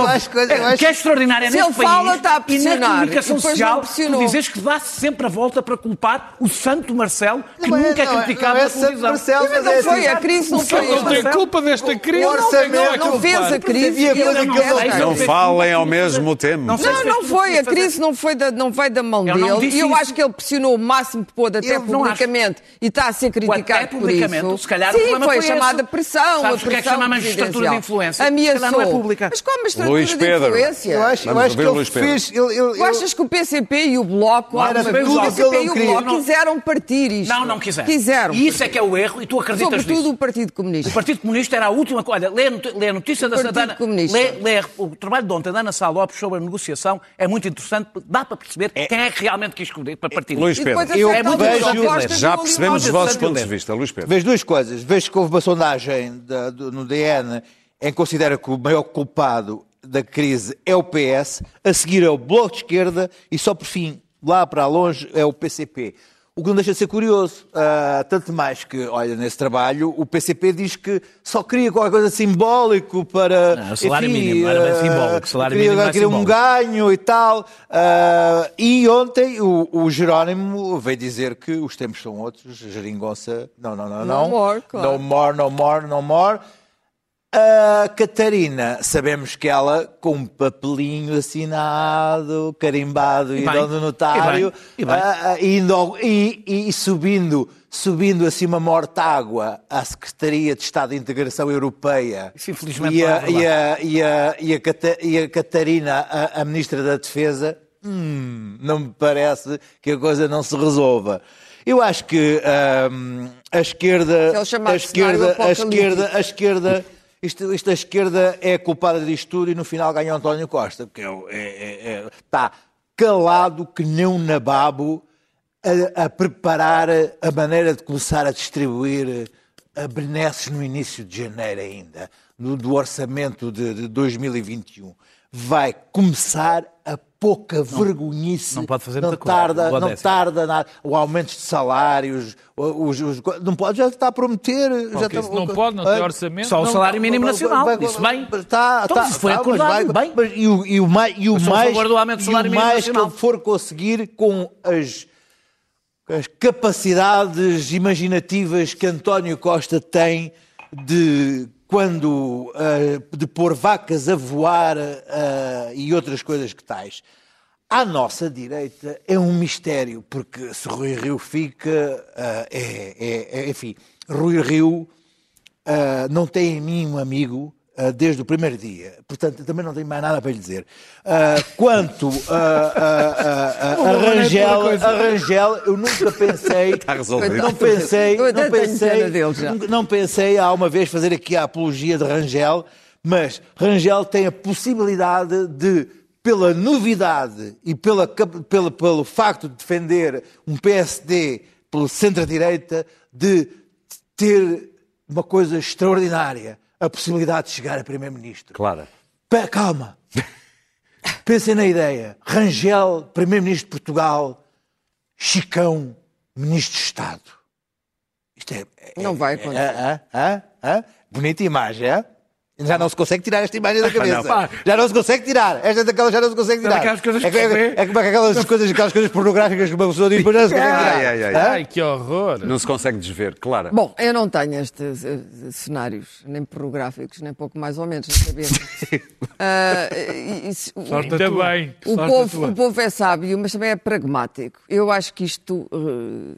acho que eu acho é extraordinário Se ele fala, está a e na pressionar, comunicação e social, não tu dizes que dá-se sempre a volta para culpar o santo Marcelo, que Não é- nunca é não é- criticado não é na Santo televisão. Marcelo, Mas não é foi, assim, a crise não foi. Ele tem culpa desta crise. O orçamento- não, é Não fez a crise. Não não. Não falem ao mesmo tempo. Não Não, se não foi. A crise não, foi da, não veio da mão Eu dele. E eu isso. acho que ele pressionou o máximo que pôde, até Eu publicamente, e está a ser criticado Até por publicamente, isso. se calhar o Sim, problema foi foi chamada pressão. Sabes a o que é que pressão chama a magistratura de presidencial. influência? Ameaçou. Não é pública. Mas como magistratura Luís de Pedro. influência? Eu acho, eu acho que o ele Luís Pedro. fez. Ele, ele, Tu achas que o PCP e o Bloco, Não, o PCP e o. Bloco quiseram partir isto? Não, não quiseram. Quiseram. E isso é que é o erro, e tu acreditas Sobretudo nisso. o Partido Comunista. O Partido Comunista era a última coisa. Olha, lê a notícia da Partido Santana. Comunista. Lê, o trabalho de ontem da Ana Sá Lopes sobre a negociação. É muito interessante. Dá para perceber quem é que realmente quis escolher para partir. Luís E Pedro, Eu aceita o vejo- já percebemos os vossos pontos de vista. Luís Pedro. Vejo duas coisas. Vejo que houve uma sondagem da- do- no DN em que considera que o maior culpado da crise é o PS, a seguir é o Bloco de Esquerda e só por fim, lá para longe, é o PCP. O que não deixa de ser curioso, uh, tanto mais que, olha, nesse trabalho, o PCP diz que só queria qualquer coisa simbólico para. Não, o salário enfim, mínimo era bem simbólico. O salário queria, mínimo queria um ganho e tal. Uh, e ontem o, o, Jerónimo veio dizer que os tempos são outros, geringonça. Não, não, não, não. No more, claro. No more, no more, no more. A Catarina, sabemos que ela, com um papelinho assinado, carimbado e, e do notário, e, bem, e, bem. Uh, e, e, subindo, subindo assim uma morta-água à Secretaria de Estado de Integração Europeia. Isso, infelizmente, e a, e a, e a, e a, e a Catarina, a, a Ministra da Defesa, hum, não me parece que a coisa não se resolva. Eu acho que um, a esquerda, a esquerda, a esquerda, a esquerda isto, isto a esquerda é culpada disto tudo e no final ganha António Costa, porque é, é, é, é está calado que nem um nababo a, a, preparar a maneira de começar a distribuir a benesses no início de janeiro ainda, do, do orçamento de, de 2021. Vai começar a pouca não, vergonhice. Não pode fazer não muita tarda, coisa. Não tarda nada. O aumento de salários, os, os, não pode, já está a prometer. Já está, não pode, não tem orçamento. Só o salário mínimo nacional. Vai, isso bem. Está, então, está, foi acordado, vai, bem. Mas, e, o, e o mais, e o mais, do aumento do salário e o mais que for conseguir com as, as capacidades imaginativas que António Costa tem de quando uh, de pôr vacas a voar uh, e outras coisas que tais. À nossa direita é um mistério, porque se Rui Rio fica, uh, é, é, é, enfim, Rui Rio não tem em mim um amigo desde o primeiro dia. Portanto, também não tenho mais nada para lhe dizer. quanto a, Rangel, a Rangel, eu nunca pensei. Está resolvido. Não pensei, não pensei, não pensei há uma vez fazer aqui a apologia de Rangel, mas Rangel tem a possibilidade de pela novidade e pela, pela, pelo facto de defender um PSD pelo centro-direita, de ter uma coisa extraordinária, a possibilidade de chegar a Primeiro-Ministro. Claro. Calma. Pensem na ideia. Rangel, Primeiro-Ministro de Portugal, Chicão, Ministro de Estado. Isto é... é Não vai acontecer. É, é, é, Bonita imagem, é? Já não se consegue tirar esta imagem da cabeça. Não, já não se consegue tirar. Esta daquelas já não se consegue tirar. Aquelas coisas é, é, é como aquelas coisas, aquelas coisas pornográficas que uma pessoa diz, mas não se consegue tirar. Ai, ai, ai, ai, que horror. Não se consegue desver, claro. Bom, eu não tenho estes cenários, nem pornográficos, nem pouco mais ou menos, não sabemos. uh, isso, Sorte Ainda bem. O povo, o povo é sábio, mas também é pragmático. Eu acho que isto uh,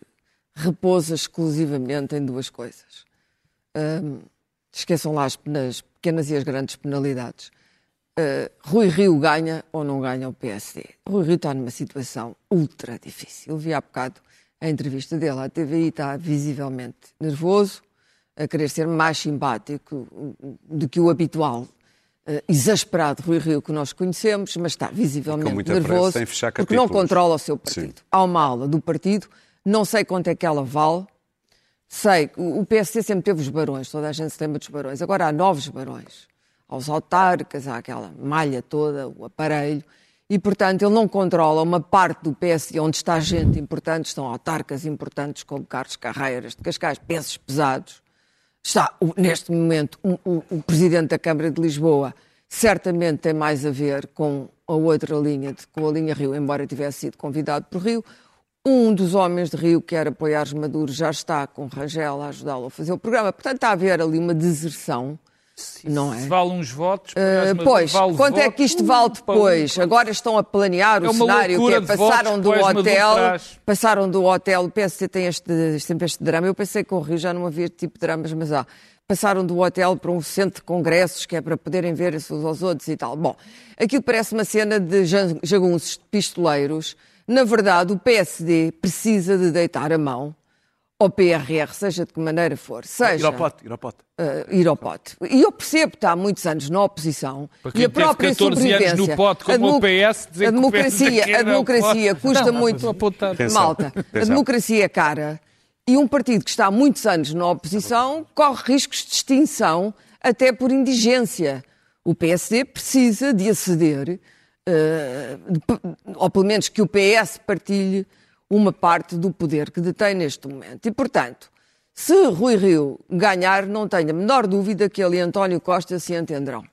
repousa exclusivamente em duas coisas. Uh, esqueçam lá as, as pequenas e as grandes penalidades. Uh, Rui Rio ganha ou não ganha o PSD? Rui Rio está numa situação ultra difícil. Vi há bocado a entrevista dele à TVI, está visivelmente nervoso, a querer ser mais simpático do que o habitual. Uh, exasperado Rui Rio que nós conhecemos, mas está visivelmente nervoso porque não controla o seu partido. Sim. Há uma aula do partido, não sei quanto é que ela vale, Sei, o PSD sempre teve os barões, toda a gente se lembra dos barões. Agora há novos barões. Aos autarcas, há aquela malha toda, o aparelho. E, portanto, ele não controla uma parte do PSD onde está gente importante, estão autarcas importantes como Carlos Carreiras de Cascais, pesos pesados. Está, neste momento, o, o, o Presidente da Câmara de Lisboa certamente tem mais a ver com a outra linha, de, com a linha Rio, embora tivesse sido convidado por Rio. Um dos homens de Rio, que era apoiar Maduro, já está com Rangel a ajudá-lo a fazer o programa. Portanto, está a haver ali uma deserção. Sim, não é? Se vale uns votos, uh, pois, vale quanto voto, é que isto vale depois? Agora estão a planear o é cenário que é, passaram do hotel, passaram do hotel, o PSC tem este, sempre este drama, eu pensei que com o Rio já não havia tipo de dramas, mas há. Passaram do hotel para um centro de congressos, que é para poderem ver uns aos outros e tal. Bom, aquilo parece uma cena de jagunços pistoleiros, na verdade, o PSD precisa de deitar a mão ao PRR, seja de que maneira for. Seja, ir ao pote, ir ao pote. Uh, ir ao pote. E eu percebo que está há muitos anos na oposição e a própria 14 sobrevivência... anos no pote como o PS, dizer a democracia, que a democracia custa não, muito... Malta, a democracia é cara e um partido que está há muitos anos na oposição corre riscos de extinção até por indigência. O PSD precisa de aceder, ou pelo menos que o PS partilhe uma parte do poder que detém neste momento. E, portanto, se Rui Rio ganhar, não tenho a menor dúvida que ele e António Costa se entenderão.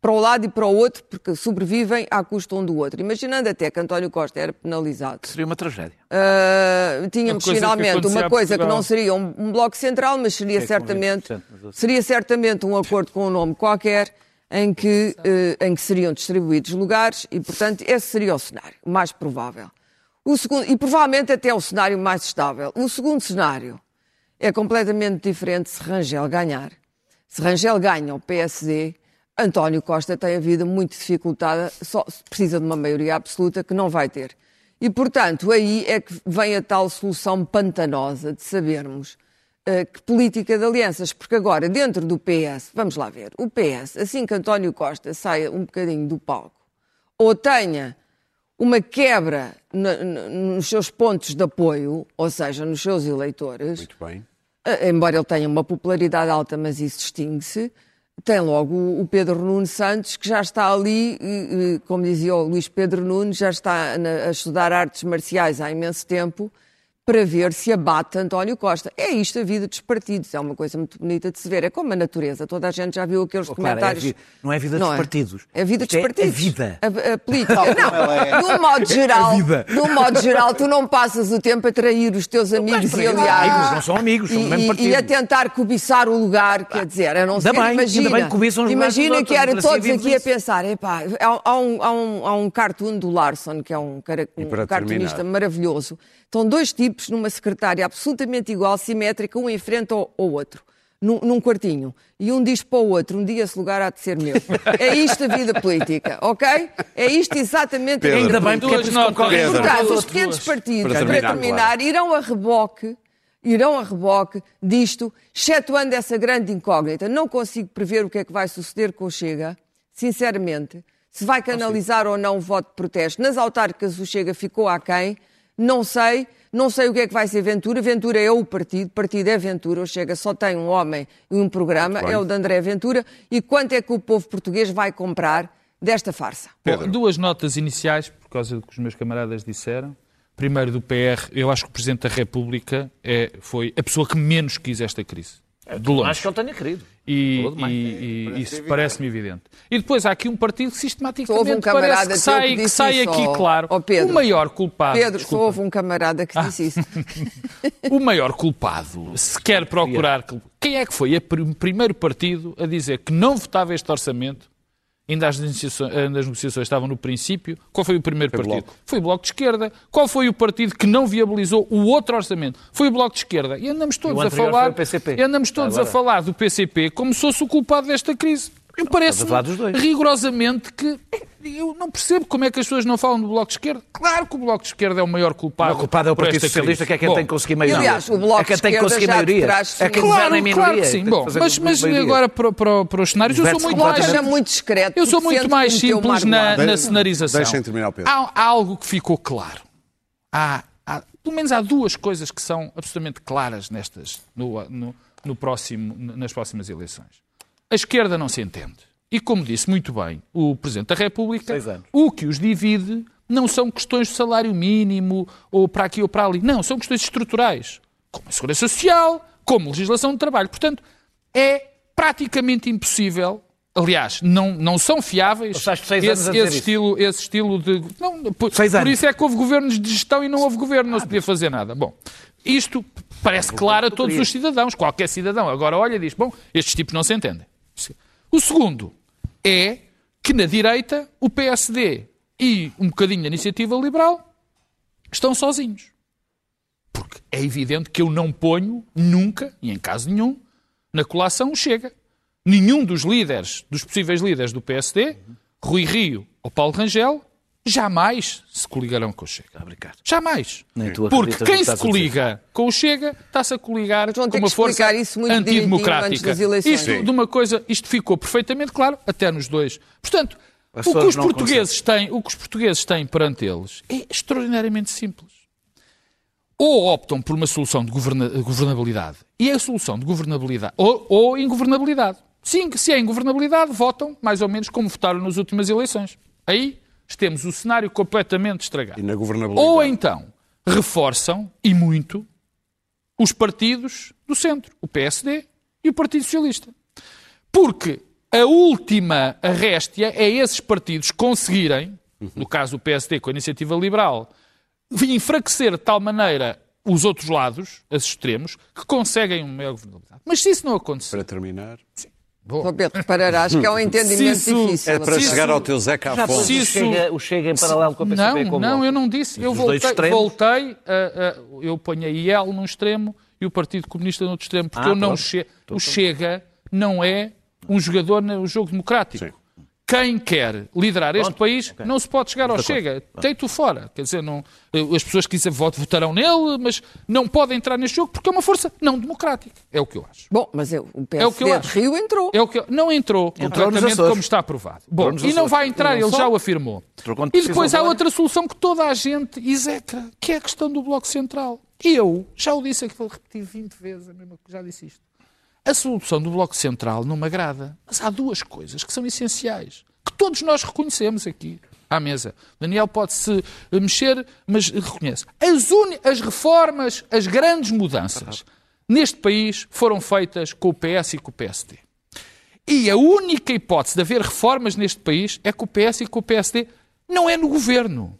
Para um lado e para o outro, porque sobrevivem à custa um do outro. Imaginando até que António Costa era penalizado. Seria uma tragédia. Uh, tínhamos finalmente uma coisa que não seria um, um bloco central, mas seria é certamente, seria certamente um acordo com um nome qualquer em que, uh, em que seriam distribuídos lugares e, portanto, esse seria o cenário mais provável. O segundo, e provavelmente até o cenário mais estável. O segundo cenário é completamente diferente se Rangel ganhar. Se Rangel ganha o PSD, António Costa tem a vida muito dificultada, só precisa de uma maioria absoluta que não vai ter. E, portanto, aí é que vem a tal solução pantanosa de sabermos uh, que política de alianças, porque agora, dentro do PS, vamos lá ver, o PS, assim que António Costa saia um bocadinho do palco, ou tenha uma quebra nos seus pontos de apoio, ou seja, nos seus eleitores. Muito bem. Embora ele tenha uma popularidade alta, mas isso distingue-se. Tem logo o Pedro Nunes Santos, que já está ali, como dizia o Luís Pedro Nunes, já está a estudar artes marciais há imenso tempo para ver se abate António Costa. É isto a vida dos partidos, é uma coisa muito bonita de se ver. É como a natureza, toda a gente já viu aqueles oh, comentários. Claro, é não é a vida não dos é. partidos. É a vida dos partidos. É a vida. A, política. não, é. de um modo geral, de um modo geral, tu não passas o tempo a trair os teus amigos e aliados. Amigos, não são amigos, são e, mesmo partido. E a tentar cobiçar o lugar, quer dizer, a não ser, bem, imagina, bem cobiçam os imagina que era todos aqui a pensar, epá, há, há, um, há, um, há um cartoon do Larson, que é um, um cartunista maravilhoso, Estão dois tipos numa secretária absolutamente igual, simétrica, um enfrenta ao, ao outro, num, num, quartinho. E um diz para o outro: um dia esse lugar há de ser meu. É isto a vida política, ok? É isto exatamente Pedro, a vida Ainda bem política. é concorrem. Portanto, os pequenos partidos, para terminar, para terminar claro. irão a reboque irão a reboque disto, excetuando essa grande incógnita. Não consigo prever o que é que vai suceder com o Chega, sinceramente. Se vai canalizar ou não o voto de protesto. Nas autárquicas o Chega ficou aquém. Não sei, não sei o que é que vai ser Ventura. Ventura é o partido, partido é Ventura. O Chega só tem um homem e um programa, é o de André Ventura. E quanto é que o povo português vai comprar desta farsa? Bom, duas notas iniciais, por causa do que os meus camaradas disseram. Primeiro, do PR, eu acho que o Presidente da República é, foi a pessoa que menos quis esta crise. De longe. Acho que ele tenha querido. E, e, e isso parece-me evidente. E depois há aqui um partido que sistematicamente um parece que sai, que sai aqui, isso, claro, oh, Pedro, o maior culpado... Pedro, só houve um camarada que disse ah. isso. o maior culpado, se quer procurar... Quem é que foi o primeiro partido a dizer que não votava este orçamento Ainda as negociações, as negociações, estavam no princípio. Qual foi o primeiro foi partido? Bloco. Foi o Bloco de Esquerda. Qual foi o partido que não viabilizou o outro orçamento? Foi o Bloco de Esquerda. E andamos todos a falar. E andamos todos Agora. a falar do PCP como se fosse o culpado desta crise. Eu parece rigorosamente que eu não percebo como é que as pessoas não falam do Bloco de Esquerda. Claro que o Bloco de Esquerda é o maior culpado. O culpado é o Partido Socialista, que é quem Bom, tem que conseguir maioria. Aliás, o Bloco é quem tem que conseguir maioria. É quem claro, em minoria. Claro que sim. Bom, mas, mas agora para, para, para os cenários, eu sou muito mais... É muito discreto. Eu sou muito mais simples na, na cenarização. Deixem terminar, Pedro. Há, há algo que ficou claro. Há, há, pelo menos há duas coisas que são absolutamente claras nestas, no, no, no próximo, nas próximas eleições. A esquerda não se entende. E como disse muito bem o Presidente da República, o que os divide não são questões de salário mínimo ou para aqui ou para ali. Não, são questões estruturais, como a segurança social, como a legislação de trabalho. Portanto, é praticamente impossível. Aliás, não, não são fiáveis esse, esse estilo, esse estilo de. Não, por, por isso é que houve governos de gestão e não houve governo, não se podia fazer nada. Bom, isto parece claro a todos os cidadãos, qualquer cidadão. Agora olha e diz: bom, estes tipos não se entendem. O segundo, é que na direita o PSD e um bocadinho a iniciativa liberal estão sozinhos. Porque é evidente que eu não ponho nunca, e em caso nenhum, na colação Chega. Nenhum dos líderes, dos possíveis líderes do PSD, Rui Rio ou Paulo Rangel, jamais se coligarão com o Chega. Jamais. Porque quem se coliga com o Chega está-se a coligar com uma força antidemocrática. Isto, de uma coisa, isto ficou perfeitamente claro, até nos dois. Portanto, o que, os portugueses têm, o que os portugueses têm perante eles é extraordinariamente simples. Ou optam por uma solução de governa governabilidade, e a solução de governabilidade, ou, ou ingovernabilidade. Sim, se é ingovernabilidade, votam mais ou menos como votaram nas últimas eleições. Aí temos o cenário completamente estragado. E na governabilidade. Ou então reforçam, e muito, os partidos do centro, o PSD e o Partido Socialista. Porque a última réstia é esses partidos conseguirem, no caso do PSD com a Iniciativa Liberal, enfraquecer de tal maneira os outros lados, os extremos, que conseguem uma maior governabilidade. Mas se isso não acontecer, Para terminar. Só Pedro, repararás que é um entendimento difícil. É para chegar isso- ao teu Zeca Afonso. pôs Se o isso- Chega, o Chega em paralelo com o PCP Não, como não, eu não disse. Eu voltei, voltei a, a- eu ponho a IEL num extremo e o Partido Comunista no outro extremo, porque Ah, eu não che o Chega não é um jogador no jogo democrático. Sim. Quem quer liderar este país não se pode chegar ao Chega. Deito fora. Quer dizer, não, as pessoas que dizem voto votarão nele, mas não podem entrar neste jogo porque é uma força não democrática. É o que eu acho. Bom, mas eu, o É o que eu PSD Rio entrou. É o que eu- não entrou, nos completamente como está aprovado. Bom, e não vai entrar, ele já o afirmou. Entrou E depois há outra solução que toda a gente execra, que é a questão do Bloco Central. Eu já o disse aqui, vou repetir 20 vezes, a mesma que já disse isto. A solução do Bloco Central não me agrada, mas há duas coisas que são essenciais, que todos nós reconhecemos aqui à mesa. Daniel pode-se mexer, mas reconhece. As, as reformas, as grandes mudanças neste país foram feitas com o PS e com o PSD. E a única hipótese de haver reformas neste país é com o PS e com o PSD não é no governo,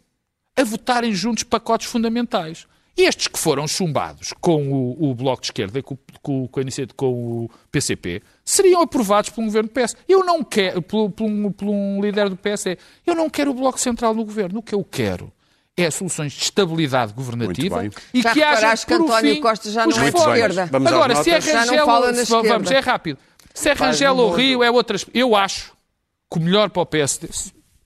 a votarem juntos pacotes fundamentais. Estes que foram chumbados com o, o Bloco de Esquerda e com, com, com, com o PCP seriam aprovados por um governo do PS. Eu não quero, por, por um, por um líder do PSD, eu não quero o Bloco Central no governo. O que eu quero é soluções de estabilidade governativa e Já que haja que António fim, Costa já não é de esquerda. Vamos Agora, se é Rangel, vamos, esquerda. é rápido. Se é Rangel ou Rio, é outras. Eu acho que o melhor para o PSD.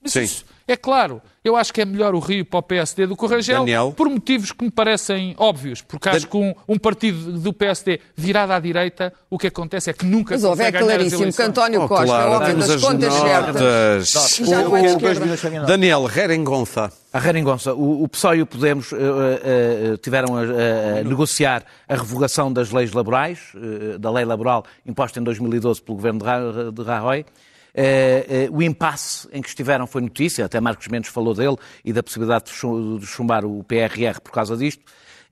Mas Sim. isso é claro. Eu acho que é melhor o Rio para o PSD do que o Rangel, Daniel? por motivos que me parecem óbvios. Porque acho que um, um partido do PSD virado à direita, o que acontece é que nunca Mas houve, é consegue ganhar as claríssimo que eleições. António Oh, Costa, claro, é homem temos das as contas certas. notas. Já não é esquerda. Daniel Herengonça. A Reringonça, o, o PSOE e o Podemos eh, eh, tiveram a, a- a negociar a revogação das leis laborais, da lei laboral imposta em 2012 pelo governo de, Ra- de Rajoy. Eh, eh, o impasse em que estiveram foi notícia, até Marcos Mendes falou dele e da possibilidade de chum- de chumbar o PRR por causa disto,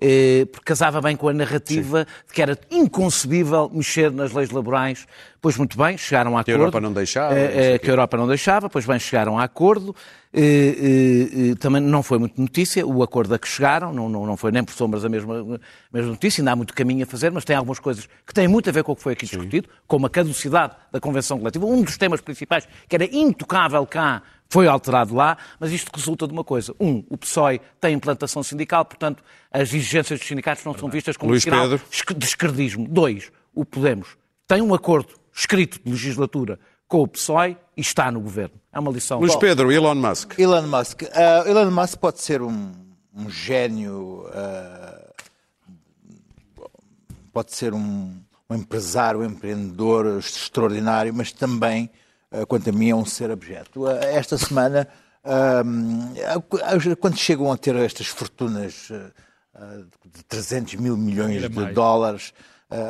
eh, porque casava bem com a narrativa de que era inconcebível mexer nas leis laborais. Pois muito bem, chegaram a Que a acordo. Europa não deixava, Eh, não o quê. que a Europa não deixava, pois bem, chegaram a acordo. Eh, eh, também não foi muito notícia o acordo a que chegaram, não, não, não foi nem por sombras a mesma, a mesma notícia, ainda há muito caminho a fazer, mas tem algumas coisas que têm muito a ver com o que foi aqui discutido, como a caducidade da Convenção Coletiva. Um dos temas principais, que era intocável cá, foi alterado lá, mas isto resulta de uma coisa. Um, o PSOE tem implantação sindical, portanto, as exigências dos sindicatos não são vistas como Luís sinal Pedro. de esquerdismo. Dois, o Podemos tem um acordo escrito de legislatura com o PSOE e está no governo. É uma lição. Luís Pedro, Elon Musk. Elon Musk. Ah, Elon Musk pode ser um, um gênio, ah, pode ser um, um empresário, um empreendedor extraordinário, mas também, ah, quanto a mim, é um ser abjeto. Esta semana, quando chegam a ter estas fortunas de 300 mil milhões de dólares,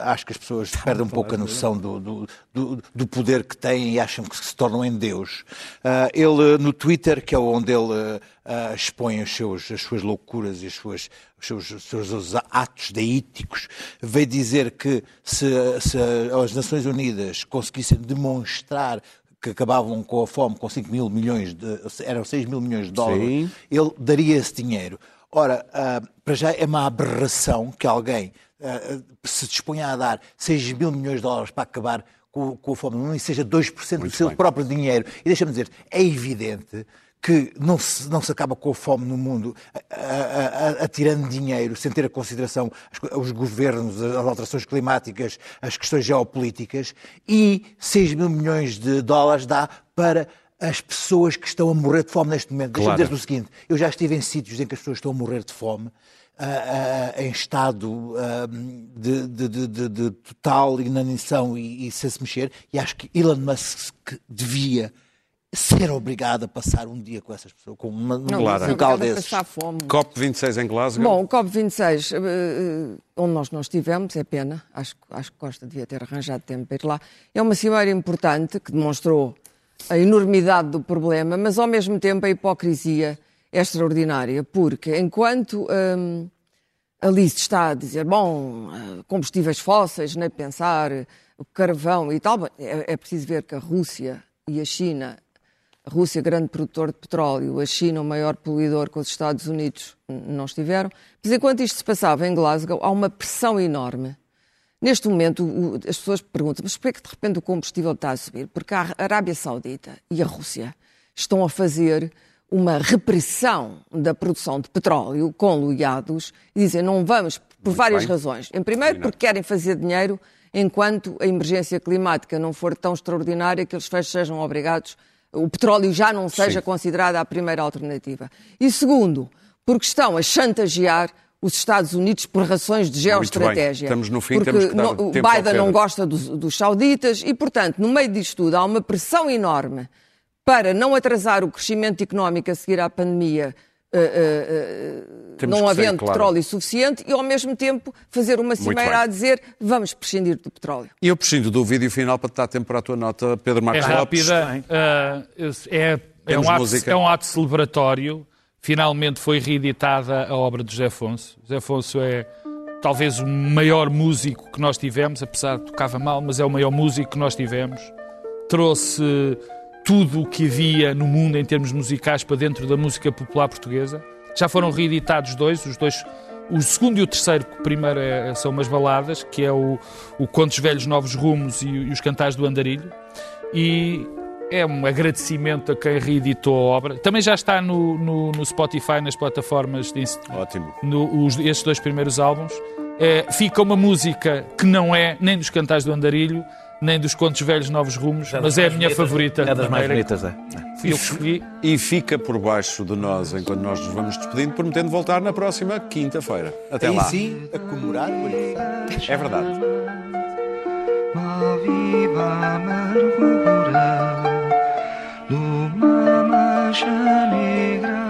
acho que as pessoas perdem um pouco a noção do, do, do, do poder que têm e acham que se tornam em Deus. Ah, ele, no Twitter, que é onde ele ah, expõe os seus, as suas loucuras e as suas, os seus, os seus atos deíticos, veio dizer que se, se as Nações Unidas conseguissem demonstrar que acabavam com a fome com 5 mil milhões de, eram 6 mil milhões de dólares, Sim. ele daria esse dinheiro. Ora, ah, para já é uma aberração que alguém ah, se disponha a dar 6 mil milhões de dólares para acabar com, com a fome no mundo e seja 2% do Muito seu bem. próprio dinheiro. E deixa-me dizer, é evidente que não se, não se acaba com a fome no mundo atirando dinheiro sem ter a consideração os governos, as alterações climáticas, as questões geopolíticas e 6 mil milhões de dólares dá para as pessoas que estão a morrer de fome neste momento. Deixa-me Claro. dizer o seguinte, eu já estive em sítios em que as pessoas estão a morrer de fome, ah, ah, em estado de, de- de- de- de total inanição e, e sem se mexer, e acho que Elon Musk devia ser obrigado a passar um dia com essas pessoas, com uma, Não, um é local desses. passar fome. COP26 em Glasgow. Bom, o COP26, eh, eh, onde nós não estivemos, é pena, acho, acho que Costa devia ter arranjado tempo para ir lá. É uma cimeira importante que demonstrou a enormidade do problema, mas ao mesmo tempo a hipocrisia é extraordinária, porque enquanto hum, ali se está a dizer, bom, eh, combustíveis fósseis, nem pensar, o carvão e tal, é, é preciso ver que a Rússia e a China a Rússia, grande produtor de petróleo, a China, o maior poluidor com os Estados Unidos, não estiveram. Mas enquanto isto se passava em Glasgow, há uma pressão enorme. Neste momento, o- as pessoas perguntam, mas porquê que de repente o combustível está a subir? Porque a Arábia Saudita e a Rússia estão a fazer uma repressão da produção de petróleo com loiados e dizem não vamos, por várias bem. razões. Em primeiro, porque querem fazer dinheiro enquanto a emergência climática não for tão extraordinária que eles sejam obrigados, o petróleo já não seja Sim. considerada a primeira alternativa. E segundo, porque estão a chantagear os Estados Unidos por razões de geoestratégia. Estamos no fim, porque temos que dar o Biden não gosta dos, dos sauditas e, portanto, no meio disto tudo, há uma pressão enorme para não atrasar o crescimento económico a seguir à pandemia, eh, Temos não ser, havendo claro. petróleo suficiente, e ao mesmo tempo fazer uma cimeira a dizer vamos prescindir do petróleo. E eu prescindo do vídeo final para te dar tempo para a tua nota, Pedro É Marcos Lopes. rápida. ah, é, é, um ato, é um ato celebratório. Finalmente foi reeditada a obra de José Afonso. José Afonso é talvez o maior músico que nós tivemos, apesar de tocava mal, mas é o maior músico que nós tivemos. Trouxe tudo o que havia no mundo em termos musicais para dentro da música popular portuguesa. Já foram reeditados dois, os dois, o segundo e o terceiro, que o primeiro é- são umas baladas, que é o, o Contos Velhos Novos Rumos e, e os Cantares do Andarilho. E é um agradecimento a quem reeditou a obra. Também já está no, no, no Spotify, nas plataformas de, Ótimo. no, os, estes dois primeiros álbuns. É, fica uma música que não é nem dos Cantares do Andarilho, nem dos Contos Velhos Novos Rumos, mas é a minha favorita. É das mais bonitas, é. Fui eu que escolhi. E fica por baixo de nós enquanto nós nos vamos despedindo, prometendo voltar na próxima quinta-feira. Até Aí lá. sim, a comemorar o. É verdade. Amargura numa mancha negra,